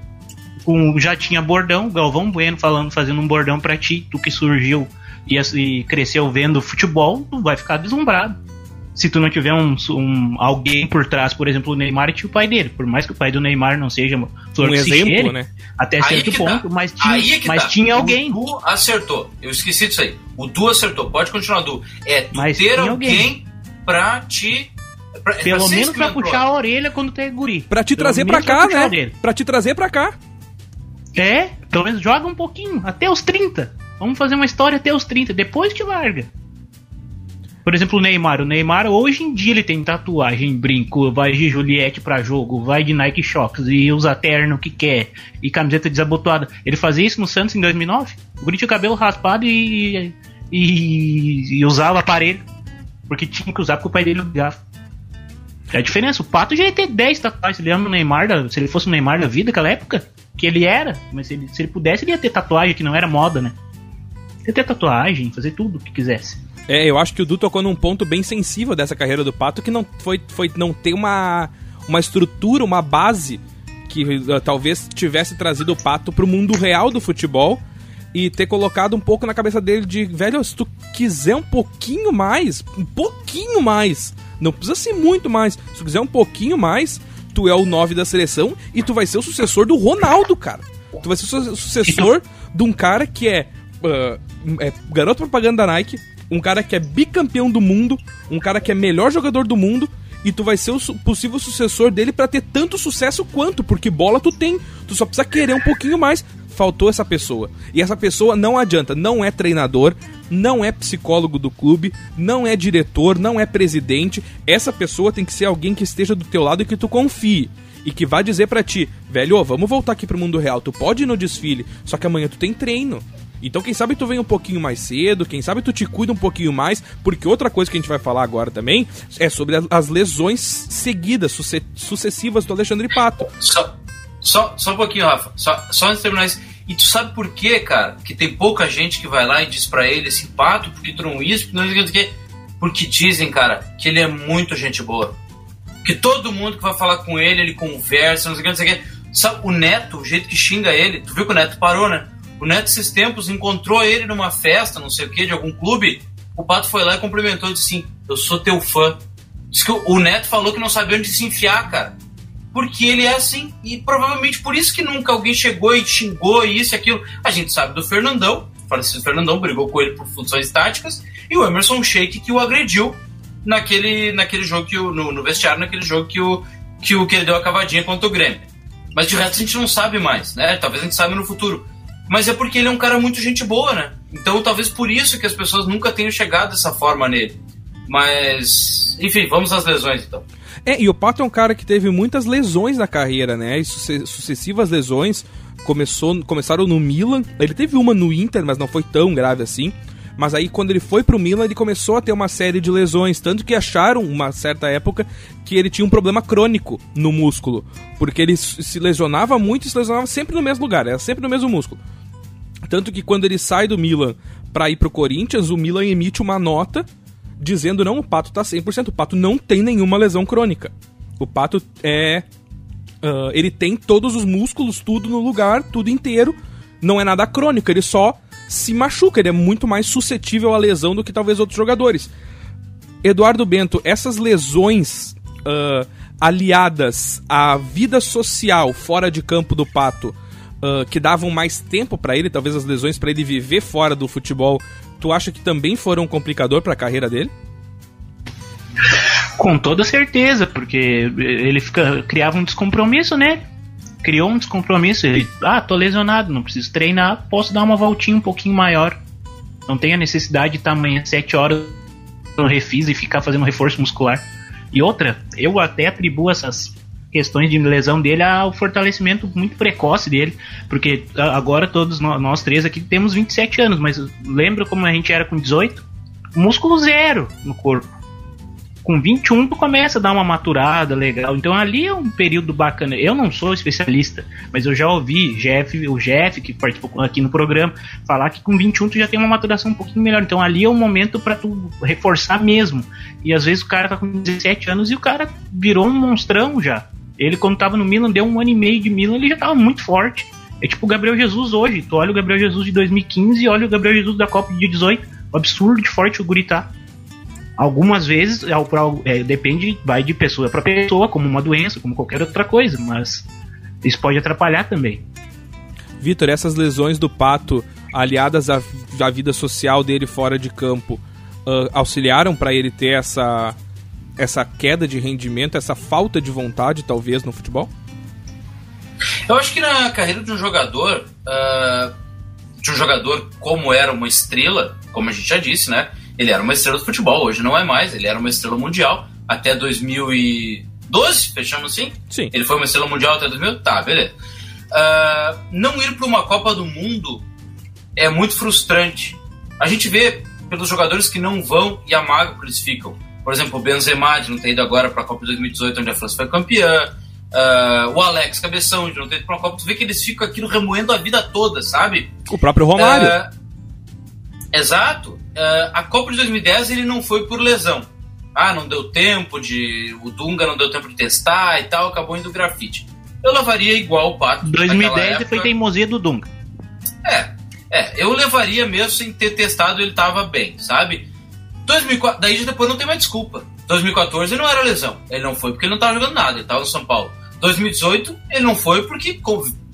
com, já tinha bordão, Galvão Bueno falando, fazendo um bordão para ti, tu que surgiu e, e, cresceu vendo futebol, tu vai ficar deslumbrado. Se tu não tiver um, um, alguém por trás, por exemplo, o Neymar e o pai dele, por mais que o pai do Neymar não seja flor um exemplo, cheire, né? Até certo ponto, mas tinha, mas tá. tinha alguém. O Du acertou. Eu esqueci disso aí. O Du acertou. Pode continuar, Du. É tu mas ter alguém, alguém pra te Pra, Pelo menos pra puxar a orelha quando tem guri. Pra te Pelo trazer pra cá, pra né? Pra te trazer pra cá. É, pelo menos joga um pouquinho, até os 30. Vamos fazer uma história até os 30, depois te larga. Por exemplo, o Neymar. O Neymar, hoje em dia, ele tem tatuagem, brinco, vai de Juliette pra jogo, vai de Nike Shocks e usa terno que quer e camiseta desabotoada. Ele fazia isso no Santos em 2009. O Guri tinha o cabelo raspado e, e, e usava aparelho. Porque tinha que usar porque o pai dele ligava. É a diferença. O Pato já ia ter 10 tatuagens. Ele ama o Neymar, da, se ele fosse o Neymar da vida, naquela época, que ele era. Mas se ele, se ele pudesse, ele ia ter tatuagem, que não era moda, né? Ia ter tatuagem, fazer tudo o que quisesse. É, eu acho que o Du tocou num ponto bem sensível dessa carreira do Pato, que não foi, foi não ter uma, uma estrutura, uma base que uh, talvez tivesse trazido o Pato pro mundo real do futebol e ter colocado um pouco na cabeça dele de, velho, se tu quiser um pouquinho mais, um pouquinho mais, não precisa ser muito mais. Se tu quiser um pouquinho mais, tu é o 9 da seleção e tu vai ser o sucessor do Ronaldo, cara. Tu vai ser o sucessor de um cara que é, uh, é garoto propaganda da Nike, um cara que é bicampeão do mundo, um cara que é melhor jogador do mundo, e tu vai ser o su possível sucessor dele para ter tanto sucesso quanto, porque bola tu tem, tu só precisa querer um pouquinho mais faltou essa pessoa. E essa pessoa não adianta, não é treinador, não é psicólogo do clube, não é diretor, não é presidente. Essa pessoa tem que ser alguém que esteja do teu lado e que tu confie. E que vai dizer para ti, velho, vamos voltar aqui pro mundo real. Tu pode ir no desfile, só que amanhã tu tem treino. Então, quem sabe tu vem um pouquinho mais cedo, quem sabe tu te cuida um pouquinho mais, porque outra coisa que a gente vai falar agora também é sobre as lesões seguidas, sucessivas do Alexandre Pato. Só, só, só um pouquinho, Rafa. Só, só antes de terminar isso. E tu sabe por quê, cara? Que tem pouca gente que vai lá e diz para ele esse pato, porque tu não isso, porque não sei o que. Porque dizem, cara, que ele é muito gente boa. Que todo mundo que vai falar com ele, ele conversa, não sei o que, não sei o que. Sabe, o Neto, o jeito que xinga ele, tu viu que o Neto parou, né? O Neto, esses tempos, encontrou ele numa festa, não sei o que, de algum clube. O Pato foi lá e cumprimentou e disse assim: Eu sou teu fã. Diz que o Neto falou que não sabia onde se enfiar, cara porque ele é assim. E provavelmente por isso que nunca alguém chegou e xingou isso e aquilo. A gente sabe do Fernandão, o falecido Fernandão brigou com ele por funções táticas, e o Emerson Sheik que o agrediu naquele, naquele jogo que o, no, no, vestiário, naquele jogo que o, que o que ele deu a cavadinha contra o Grêmio. Mas de resto a gente não sabe mais, né? Talvez a gente saiba no futuro. Mas é porque ele é um cara muito gente boa, né? Então talvez por isso que as pessoas nunca tenham chegado dessa forma nele. Mas, enfim, vamos às lesões então. É, e o Pato é um cara que teve muitas lesões na carreira, né? E sucessivas lesões. Começou, começaram no Milan. Ele teve uma no Inter, mas não foi tão grave assim. Mas aí, quando ele foi pro Milan, ele começou a ter uma série de lesões. Tanto que acharam, uma certa época, que ele tinha um problema crônico no músculo. Porque ele se lesionava muito e se lesionava sempre no mesmo lugar, era sempre no mesmo músculo. Tanto que quando ele sai do Milan para ir pro Corinthians, o Milan emite uma nota dizendo não, o Pato tá 100%, o Pato não tem nenhuma lesão crônica. O Pato é... Uh, ele tem todos os músculos, tudo no lugar, tudo inteiro. Não é nada crônico, ele só se machuca, ele é muito mais suscetível à lesão do que talvez outros jogadores. Eduardo Bento, essas lesões uh, aliadas à vida social fora de campo do Pato, uh, que davam mais tempo para ele, talvez as lesões para ele viver fora do futebol, tu acha que também foram um complicador para a carreira dele? Com toda certeza, porque ele fica, criava um descompromisso, né? Criou um descompromisso. Ele, ah, tô lesionado, não preciso treinar, posso dar uma voltinha um pouquinho maior. Não tem a necessidade de estar amanhã 7 horas no refis e ficar fazendo reforço muscular. E outra, eu até atribuo essas questões de lesão dele ao fortalecimento muito precoce dele, porque agora todos nós, nós três aqui temos 27 anos, mas lembra como a gente era com 18? Músculo zero no corpo com 21 tu começa a dar uma maturada legal. Então ali é um período bacana. Eu não sou especialista, mas eu já ouvi Jeff, o Jeff, que participou aqui no programa, falar que com 21 tu já tem uma maturação um pouquinho melhor. Então ali é o momento para tu reforçar mesmo. E às vezes o cara tá com 17 anos e o cara virou um monstrão já. Ele, quando tava no Milan, deu um ano e meio de Milan, ele já tava muito forte. É tipo o Gabriel Jesus hoje. Tu olha o Gabriel Jesus de 2015 e olha o Gabriel Jesus da Copa de 18. O absurdo de forte o guri tá. Algumas vezes é, é, depende, vai de pessoa para pessoa, como uma doença, como qualquer outra coisa, mas isso pode atrapalhar também. Vitor, essas lesões do Pato, aliadas à, à vida social dele fora de campo, uh, auxiliaram para ele ter essa, essa queda de rendimento, essa falta de vontade, talvez, no futebol? Eu acho que na carreira de um jogador, uh, de um jogador como era uma estrela, como a gente já disse, né? Ele era uma estrela do futebol, hoje não é mais, ele era uma estrela mundial até 2012, fechamos assim? Sim. Ele foi uma estrela mundial até 2000? Tá, beleza. Uh, não ir para uma Copa do Mundo é muito frustrante. A gente vê pelos jogadores que não vão e a que eles ficam. Por exemplo, o Benzema de não ter ido agora para a Copa de 2018, onde a França foi campeã. Uh, o Alex Cabeção de não ter ido para a Copa. Tu vê que eles ficam aquilo remoendo a vida toda, sabe? O próprio Romário. Uh, exato uh, a Copa de 2010 ele não foi por lesão. Ah, não deu tempo de. O Dunga não deu tempo de testar e tal, acabou indo grafite. Eu levaria igual o Pato. 2010 época. foi teimosia do Dunga. É, é, eu levaria mesmo sem ter testado, ele tava bem, sabe? 2004, daí depois não tem mais desculpa. 2014 não era lesão. Ele não foi porque ele não tava jogando nada, ele tava no São Paulo. 2018 ele não foi porque,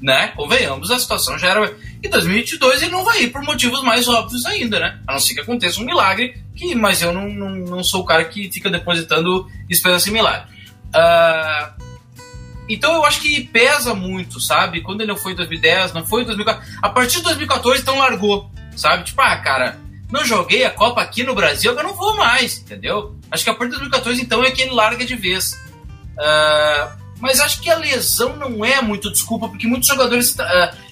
né, convenhamos, a situação já era. E 2022 ele não vai ir por motivos mais óbvios ainda, né? A não ser que aconteça um milagre, que, mas eu não, não, não sou o cara que fica depositando esperança em milagre. Uh, então eu acho que pesa muito, sabe? Quando ele não foi em 2010, não foi em 2014. A partir de 2014, então largou, sabe? Tipo, ah, cara, não joguei a Copa aqui no Brasil, eu não vou mais, entendeu? Acho que a partir de 2014, então, é que ele larga de vez. Uh, mas acho que a lesão não é muito desculpa, porque muitos jogadores. Uh,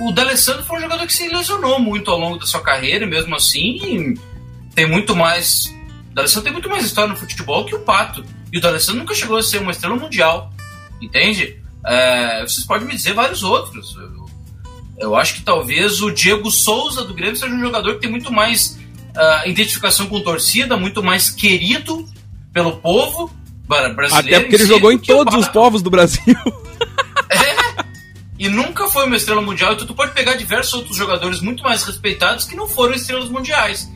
o D'Alessandro foi um jogador que se lesionou muito ao longo da sua carreira, e mesmo assim tem muito mais. O D'Alessandro tem muito mais história no futebol que o Pato. E o D'Alessandro nunca chegou a ser uma estrela mundial. Entende? Uh, vocês podem me dizer vários outros. Eu, eu, acho que talvez o Diego Souza do Grêmio seja um jogador que tem muito mais uh, identificação com torcida, muito mais querido pelo povo brasileiro. Até porque ele jogou em todos os povos do Brasil. E nunca foi uma estrela mundial. Então tu pode pegar diversos outros jogadores muito mais respeitados que não foram estrelas mundiais.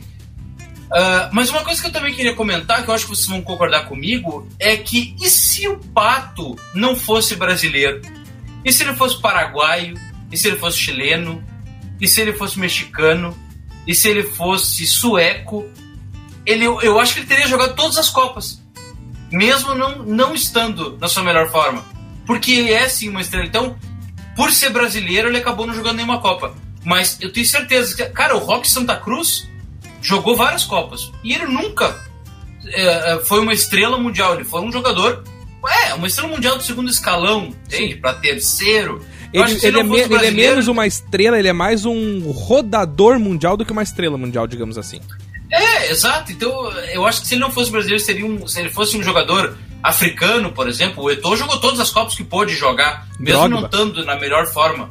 Uh, mas uma coisa que eu também queria comentar, que eu acho que vocês vão concordar comigo, é que e se o Pato não fosse brasileiro? E se ele fosse paraguaio? E se ele fosse chileno? E se ele fosse mexicano? E se ele fosse sueco? Ele, eu acho que ele teria jogado todas as Copas mesmo não, não estando na sua melhor forma. Porque ele é sim uma estrela. Então, por ser brasileiro, ele acabou não jogando nenhuma Copa. Mas eu tenho certeza que, cara, o Rock Santa Cruz jogou várias Copas. E ele nunca é, é foi uma estrela mundial. Ele foi um jogador. É, uma estrela mundial do segundo escalão, entende? Para terceiro. Ele, ele, é me, ele, é menos uma estrela, ele é mais um rodador mundial do que uma estrela mundial, digamos assim. É, exato. Então, eu acho que se ele não fosse brasileiro, seria um, se ele fosse um jogador africano, por exemplo, o Eto'o jogou todas as Copas que pôde jogar, mesmo Drogba. não estando na melhor forma.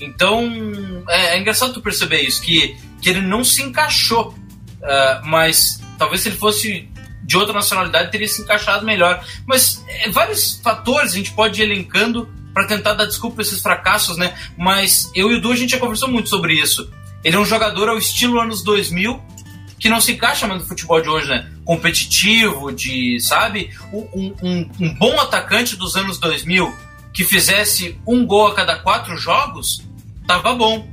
Então, é, é, engraçado tu perceber isso, que, que ele não se encaixou. Uh, mas talvez se ele fosse de outra nacionalidade, teria se encaixado melhor. Mas é, vários fatores a gente pode ir elencando para tentar dar desculpa a esses fracassos, né? Mas eu e o Du, a gente já conversou muito sobre isso. Ele é um jogador ao estilo anos 2000, que não se encaixa mais no futebol de hoje, né? Competitivo, de, sabe? Um, um, um bom atacante dos anos 2000 que fizesse um gol a cada quatro jogos, tava bom.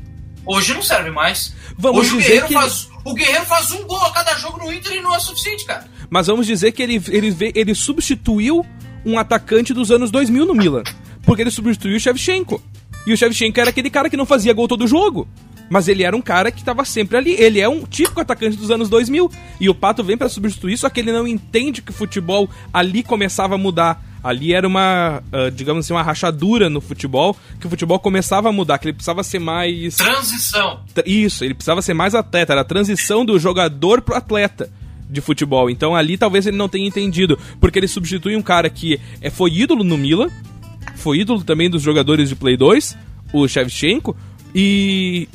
Hoje não serve mais. Vamos Hoje o Guerreiro, que... faz, o Guerreiro faz um gol a cada jogo no Inter e não é suficiente, cara. Mas vamos dizer que ele, ele, ele substituiu um atacante dos anos 2000 no Milan. Porque ele substituiu o Shevchenko. E o Shevchenko era aquele cara que não fazia gol todo jogo. Mas ele era um cara que estava sempre ali. Ele é um típico atacante dos anos 2000. E o Pato vem para substituir, só que ele não entende que o futebol ali começava a mudar Ali era uma, uh, digamos assim, uma rachadura no futebol, que o futebol começava a mudar, que ele precisava ser mais. Transição. Isso, ele precisava ser mais atleta, era a transição do jogador pro atleta de futebol. Então ali talvez ele não tenha entendido, porque ele substitui um cara que é, foi ídolo no Milan, foi ídolo também dos jogadores de Play 2, o Shevchenko, e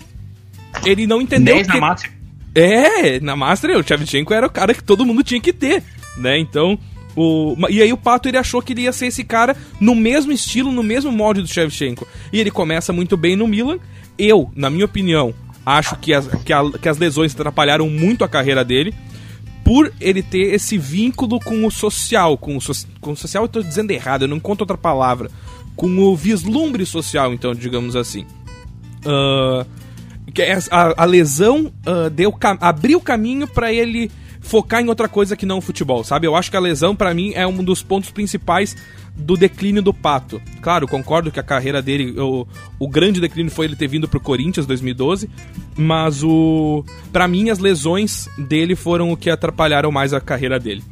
ele não entendeu 10 que... na Master. É, na Master o Shevchenko era o cara que todo mundo tinha que ter, né? Então, o... e aí o Pato ele achou que ele ia ser esse cara no mesmo estilo, no mesmo molde do Shevchenko. E ele começa muito bem no Milan. Eu, na minha opinião, acho que as, que, a- que as lesões atrapalharam muito a carreira dele por ele ter esse vínculo com o social, com o, so- com o social eu tô dizendo errado, eu não encontro outra palavra, com o vislumbre social, então, digamos assim. Ah, que é a, a lesão ah, deu abriu o caminho pra ele focar em outra coisa que não o futebol, sabe? Eu acho que a lesão pra mim é um dos pontos principais do declínio do Pato. Claro, concordo que a carreira dele, o, o grande declínio foi ele ter vindo pro Corinthians 2012, mas o para mim as lesões dele foram o que atrapalharam mais a carreira dele.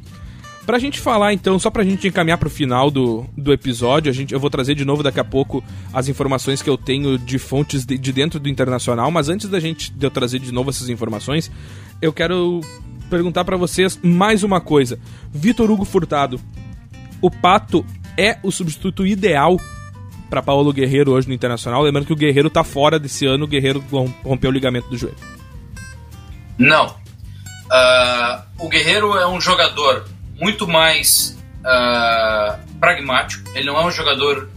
Pra gente falar, então, só pra gente encaminhar pro final do, do episódio, a gente, eu vou trazer de novo daqui a pouco as informações que eu tenho de fontes de, de dentro do internacional, mas antes da gente de eu trazer de novo essas informações, eu quero perguntar pra vocês mais uma coisa. Vitor Hugo Furtado, o Pato é o substituto ideal pra Paulo Guerreiro hoje no Internacional? Lembrando que o Guerreiro tá fora desse ano, o Guerreiro rom- rompeu o ligamento do joelho. Não. Ah, o Guerreiro é um jogador muito mais ah, pragmático. Ele não é um jogador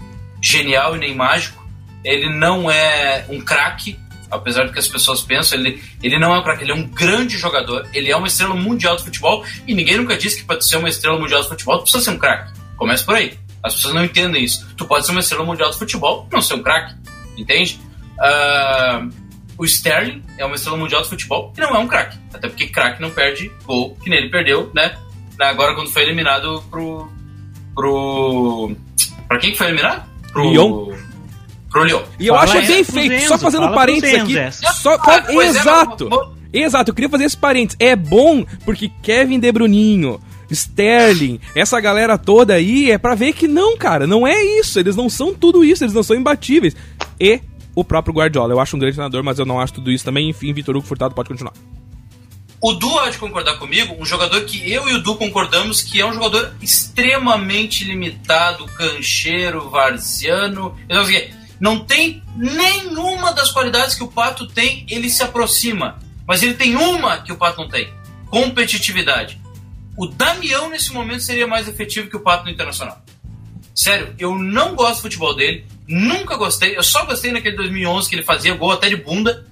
genial e nem mágico. Ele não é um craque, apesar do que as pessoas pensam. Ele, ele não é um craque, ele é um grande jogador. Ele é uma estrela mundial do futebol. E ninguém nunca disse que para ser uma estrela mundial do futebol tu precisa ser um craque. Começa por aí. As pessoas não entendem isso. Tu pode ser uma estrela mundial do futebol não ser um craque. Entende? Ah, o Sterling é uma estrela mundial do futebol e não é um craque. Até porque craque não perde gol, que nem ele perdeu, né? Agora quando foi eliminado pro. pro. Pra quem que foi eliminado? Pro. Lyon. Pro Lyon. E eu Fala acho bem pro feito, Zenzo, só fazendo um parênteses aqui. Essa. Só, Ah, é, exato. mas- Exato, eu queria fazer esse parênteses. É bom porque Kevin De Bruninho, Sterling, essa galera toda aí é pra ver que não, cara, não é isso. Eles não são tudo isso, eles não são imbatíveis. E o próprio Guardiola. Eu acho um grande treinador, mas eu não acho tudo isso também. Enfim, Vitor Hugo Furtado pode continuar. O Du há de concordar comigo, um jogador que eu e o Du concordamos que é um jogador extremamente limitado, cancheiro, varziano. Então, assim, não tem nenhuma das qualidades que o Pato tem, ele se aproxima. Mas ele tem uma que o Pato não tem: competitividade. O Damião, nesse momento, seria mais efetivo que o Pato no Internacional. Sério, eu não gosto do futebol dele, nunca gostei. Eu só gostei naquele 2011 que ele fazia gol até de bunda.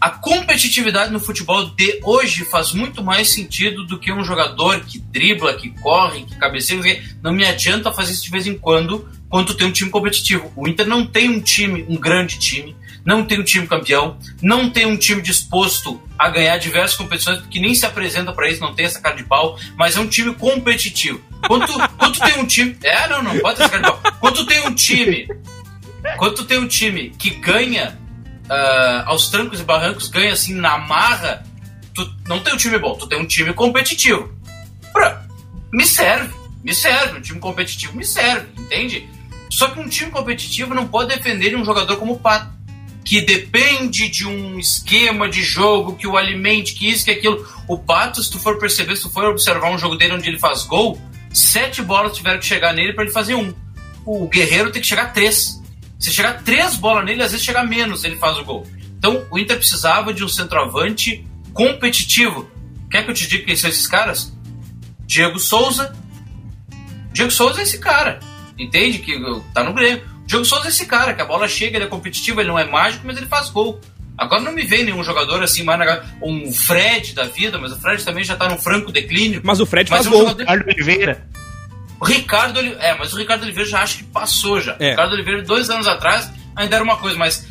A competitividade no futebol de hoje faz muito mais sentido do que um jogador que dribla, que corre, que cabeceia. Não me adianta fazer isso de vez em quando, quando tem um time competitivo. O Inter não tem um time, um grande time, não tem um time campeão, não tem um time disposto a ganhar diversas competições, porque nem se apresenta para isso, não tem essa cara de pau, mas é um time competitivo. Tu tem um time. É, não, não pode ter essa cara de pau. Quando tem um time. Quando tu tem um time que ganha ah, aos trancos e barrancos, ganha assim na marra, tu não tem um time bom, tu tem um time competitivo. Pra, me serve, me serve, um time competitivo me serve, entende? Só que um time competitivo não pode defender de um jogador como o Pato, que depende de um esquema de jogo que o alimente, que isso, que aquilo. O Pato, se tu for perceber, se tu for observar um jogo dele onde ele faz gol, sete bolas tiveram que chegar nele para ele fazer um. O Guerreiro tem que chegar três. Se chegar três bolas nele, às vezes chega menos, ele faz o gol. Então o Inter precisava de um centroavante competitivo. Quer que eu te diga quem são esses caras? Diego Souza. Diego Souza é esse cara. Entende? Que tá no Grêmio. Diego Souza é esse cara, que a bola chega, ele é competitivo, ele não é mágico, mas ele faz gol. Agora não me vem nenhum jogador assim, mais na... um Fred da vida, mas o Fred também já tá num franco declínio. Mas o Fred Mas faz um gol. jogador- Oliveira. O Ricardo Oliveira. É, mas o Ricardo Oliveira já acho que passou já. É. O Ricardo Oliveira, dois anos atrás, ainda era uma coisa, mas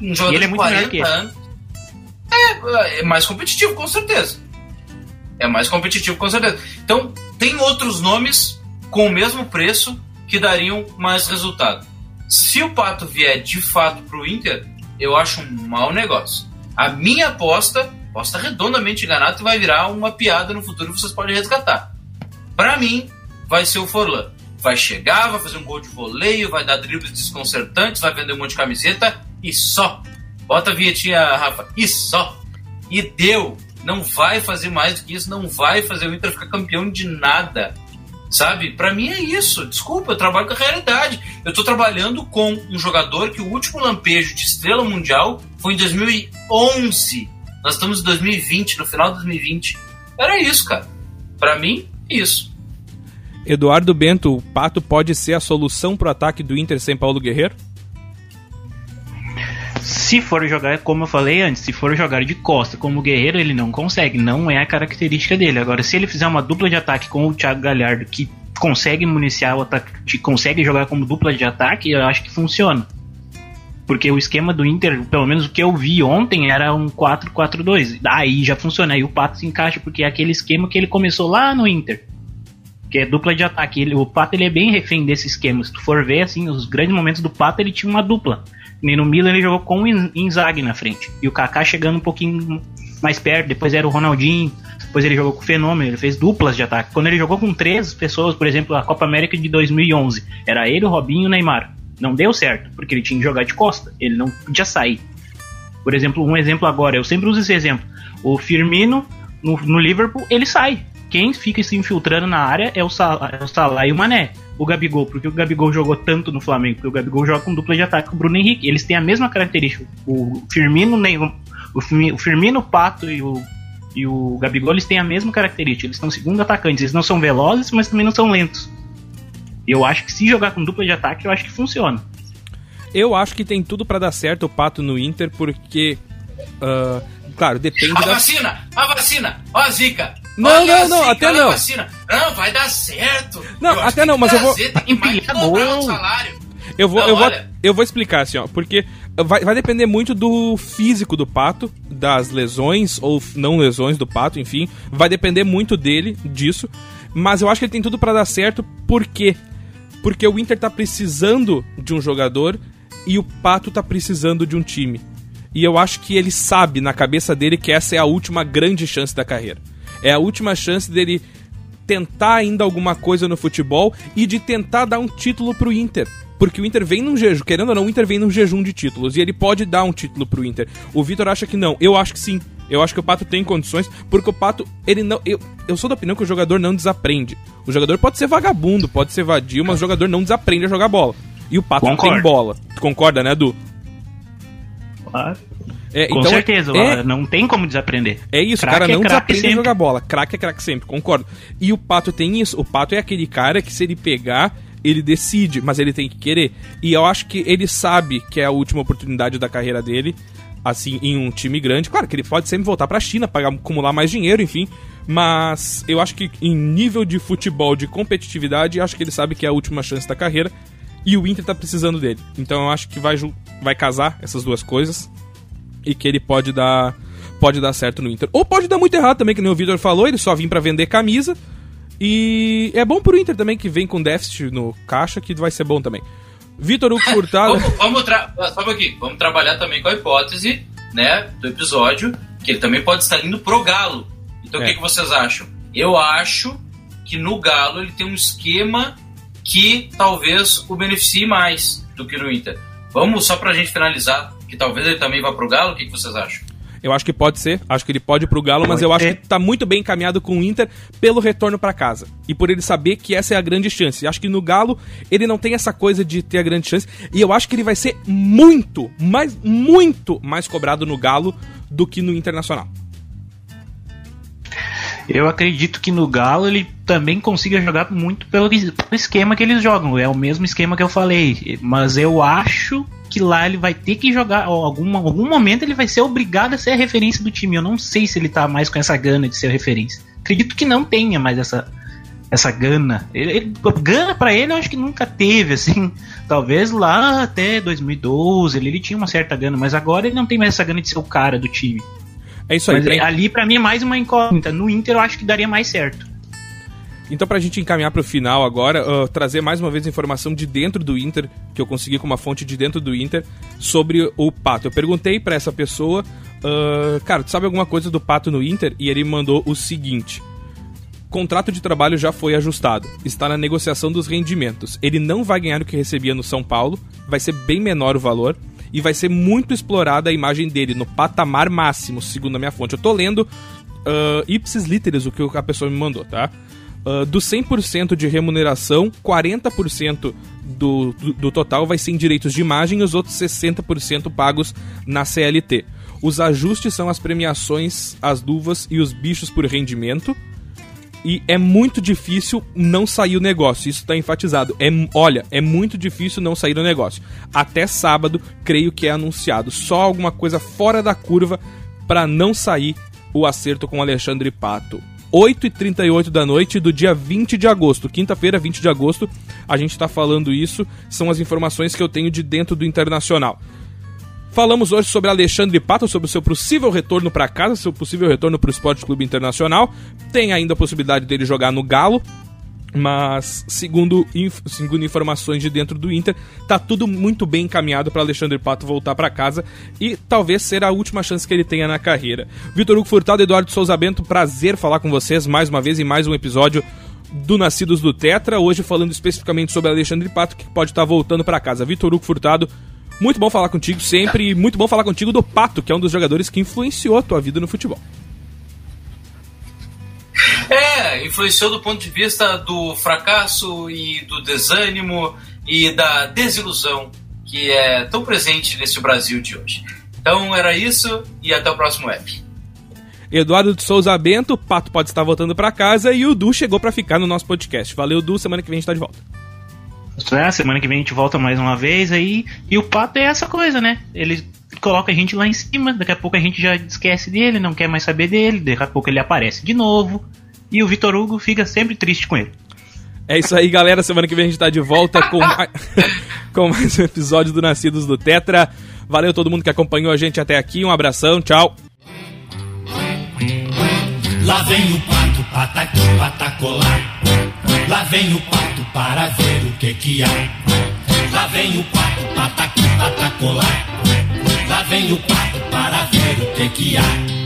um jogador ele é de muito melhor 40 que ele. anos. É, é mais competitivo, com certeza. É mais competitivo, com certeza. Então, tem outros nomes com o mesmo preço que dariam mais resultado. Se o Pato vier de fato pro Inter, eu acho um mau negócio. A minha aposta, estar redondamente enganado, que vai virar uma piada no futuro e vocês podem resgatar. Para mim, vai ser o Forlan. vai chegar, vai fazer um gol de voleio, vai dar dribles desconcertantes, vai vender um monte de camiseta e só. Bota a vietinha, Rafa, e só. E deu. Não vai fazer mais do que isso, não vai fazer o Inter ficar campeão de nada. Sabe? Para mim é isso. Desculpa, eu trabalho com a realidade. Eu tô trabalhando com um jogador que o último lampejo de estrela mundial foi em 2011. Nós estamos em 2020, no final de 2020. Era isso, cara. Para mim, isso. Eduardo Bento, o Pato pode ser a solução pro ataque do Inter sem Paulo Guerreiro? Se for jogar, como eu falei antes, se for jogar de costa como guerreiro, ele não consegue, não é a característica dele. Agora, se ele fizer uma dupla de ataque com o Thiago Galhardo, que consegue municiar o ataque, consegue jogar como dupla de ataque, eu acho que funciona. Porque o esquema do Inter, pelo menos o que eu vi ontem, era um 4-4-2. Aí já funciona, aí o Pato se encaixa, porque é aquele esquema que ele começou lá no Inter. Que é dupla de ataque. Ele, o Pato ele é bem refém desse esquema. Se tu for ver, assim, os grandes momentos do Pato, ele tinha uma dupla. No Milan ele jogou com o Inzaghi na frente. E o Kaká chegando um pouquinho mais perto. Depois era o Ronaldinho. Depois ele jogou com o Fenômeno. Ele fez duplas de ataque. Quando ele jogou com três pessoas, por exemplo, a Copa América de 2011, era ele, o Robinho e o Neymar. Não deu certo, porque ele tinha que jogar de costa. Ele não podia sair. Por exemplo, um exemplo agora, eu sempre uso esse exemplo. O Firmino, no, no Liverpool, ele sai. Quem fica se infiltrando na área é o, Salah, é o Salah e o Mané o Gabigol, porque o Gabigol jogou tanto no Flamengo, porque o Gabigol joga com dupla de ataque com o Bruno Henrique. Eles têm a mesma característica. O Firmino, o Firmino, o Pato e o, e o Gabigol, eles têm a mesma característica. Eles são segundo atacantes. Eles não são velozes, mas também não são lentos. Eu acho que se jogar com dupla de ataque, eu acho que funciona. Eu acho que tem tudo para dar certo o Pato no Inter, porque. Uh, claro, depende a da. vacina! A vacina! Ó a zica! Não, não, não, até não. Vacina. Não, vai dar certo. Não, eu até não, mas eu vou. Bom. salário. Eu vou, não, eu, vou, eu vou explicar assim, ó, porque vai, vai depender muito do físico do pato, das lesões ou não lesões do pato, enfim, vai depender muito dele, disso. Mas eu acho que ele tem tudo para dar certo, por quê? Porque o Inter tá precisando de um jogador e o Pato tá precisando de um time. E eu acho que ele sabe na cabeça dele que essa é a última grande chance da carreira. É a última chance dele tentar ainda alguma coisa no futebol e de tentar dar um título pro Inter. Porque o Inter vem num jejum, querendo ou não, o Inter vem num jejum de títulos e ele pode dar um título pro Inter. O Vitor acha que não, eu acho que sim. Eu acho que o Pato tem condições, porque o Pato, ele não. Eu, eu sou da opinião que o jogador não desaprende. O jogador pode ser vagabundo, pode ser vadio, mas o jogador não desaprende a jogar bola. E o Pato Concordo. tem bola. Tu concorda, né, Du? Claro. É, Com então, certeza, é, não tem como desaprender. É isso, o cara não é desaprende sempre. a jogar bola. Craque é craque sempre, concordo. E o Pato tem isso. O Pato é aquele cara que se ele pegar, ele decide, mas ele tem que querer. E eu acho que ele sabe que é a última oportunidade da carreira dele, assim, em um time grande. Claro que ele pode sempre voltar pra China, pagar, acumular mais dinheiro, enfim. Mas eu acho que em nível de futebol, de competitividade, acho que ele sabe que é a última chance da carreira. E o Inter tá precisando dele. Então eu acho que vai, vai casar essas duas coisas e que ele pode dar pode dar certo no Inter. Ou pode dar muito errado também, que nem o Vitor falou, ele só vem para vender camisa. E é bom pro Inter também, que vem com déficit no caixa, que vai ser bom também. Vitor Hugo Furtado. vamos, vamos, tra aqui, vamos trabalhar também com a hipótese né, do episódio, que ele também pode estar indo pro Galo. Então é. o que, que vocês acham? Eu acho que no Galo ele tem um esquema que talvez o beneficie mais do que no Inter. Vamos, só pra gente finalizar, que talvez ele também vá pro Galo? O que, que vocês acham? Eu acho que pode ser, acho que ele pode ir pro Galo, mas eu acho que tá muito bem encaminhado com o Inter pelo retorno para casa. E por ele saber que essa é a grande chance. Acho que no Galo ele não tem essa coisa de ter a grande chance. E eu acho que ele vai ser muito, mas muito mais cobrado no Galo do que no Internacional. Eu acredito que no Galo ele também consiga jogar muito pelo esquema que eles jogam. É o mesmo esquema que eu falei. Mas eu acho que lá ele vai ter que jogar, algum, algum momento ele vai ser obrigado a ser a referência do time. Eu não sei se ele tá mais com essa gana de ser a referência. Acredito que não tenha mais essa, essa gana. Ele, ele, gana para ele eu acho que nunca teve, assim. Talvez lá até 2012 ele, ele tinha uma certa gana, mas agora ele não tem mais essa gana de ser o cara do time. É isso aí. Mas tem... ali para mim é mais uma incógnita. No Inter eu acho que daria mais certo. Então, pra gente encaminhar pro final agora, uh, trazer mais uma vez informação de dentro do Inter, que eu consegui com uma fonte de dentro do Inter, sobre o Pato. Eu perguntei para essa pessoa, uh, cara, tu sabe alguma coisa do Pato no Inter? E ele mandou o seguinte: Contrato de trabalho já foi ajustado. Está na negociação dos rendimentos. Ele não vai ganhar o que recebia no São Paulo, vai ser bem menor o valor e vai ser muito explorada a imagem dele no patamar máximo, segundo a minha fonte. Eu tô lendo uh, ipsis literis o que a pessoa me mandou, tá? Uh, do 100% de remuneração, 40% do, do, do total vai ser em direitos de imagem e os outros 60% pagos na CLT. Os ajustes são as premiações, as luvas e os bichos por rendimento. E é muito difícil não sair o negócio. Isso está enfatizado. É, olha, é muito difícil não sair o negócio. Até sábado, creio que é anunciado. Só alguma coisa fora da curva para não sair o acerto com Alexandre Pato. 8h38 da noite do dia 20 de agosto. Quinta-feira, 20 de agosto, a gente está falando isso. São as informações que eu tenho de dentro do Internacional. Falamos hoje sobre Alexandre Pato, sobre o seu possível retorno para casa, seu possível retorno para o Esporte Clube Internacional. Tem ainda a possibilidade dele jogar no Galo, mas segundo, inf segundo informações de dentro do Inter, tá tudo muito bem encaminhado para Alexandre Pato voltar para casa e talvez ser a última chance que ele tenha na carreira. Vitor Hugo Furtado, Eduardo Souza Bento, prazer falar com vocês mais uma vez em mais um episódio do Nascidos do Tetra, hoje falando especificamente sobre Alexandre Pato que pode estar tá voltando para casa. Vitor Hugo Furtado, muito bom falar contigo sempre e muito bom falar contigo do Pato, que é um dos jogadores que influenciou a tua vida no futebol. É, influenciou do ponto de vista do fracasso e do desânimo e da desilusão que é tão presente nesse Brasil de hoje. Então era isso e até o próximo app. Eduardo de Souza Bento, Pato pode estar voltando para casa e o Du chegou para ficar no nosso podcast. Valeu, Du, semana que vem a gente tá de volta. É, semana que vem a gente volta mais uma vez aí. E o Pato é essa coisa, né? Ele coloca a gente lá em cima, daqui a pouco a gente já esquece dele, não quer mais saber dele, daqui a pouco ele aparece de novo. E o Vitor Hugo fica sempre triste com ele. É isso aí, galera. Semana que vem a gente tá de volta com, mais, com mais um episódio do Nascidos do Tetra. Valeu todo mundo que acompanhou a gente até aqui. Um abração, tchau. Lá vem o pato, patacolar. Lá vem o pato para ver o que que há. Lá vem o pato, pataqui, patacolar. Lá vem o pato para ver o que que há.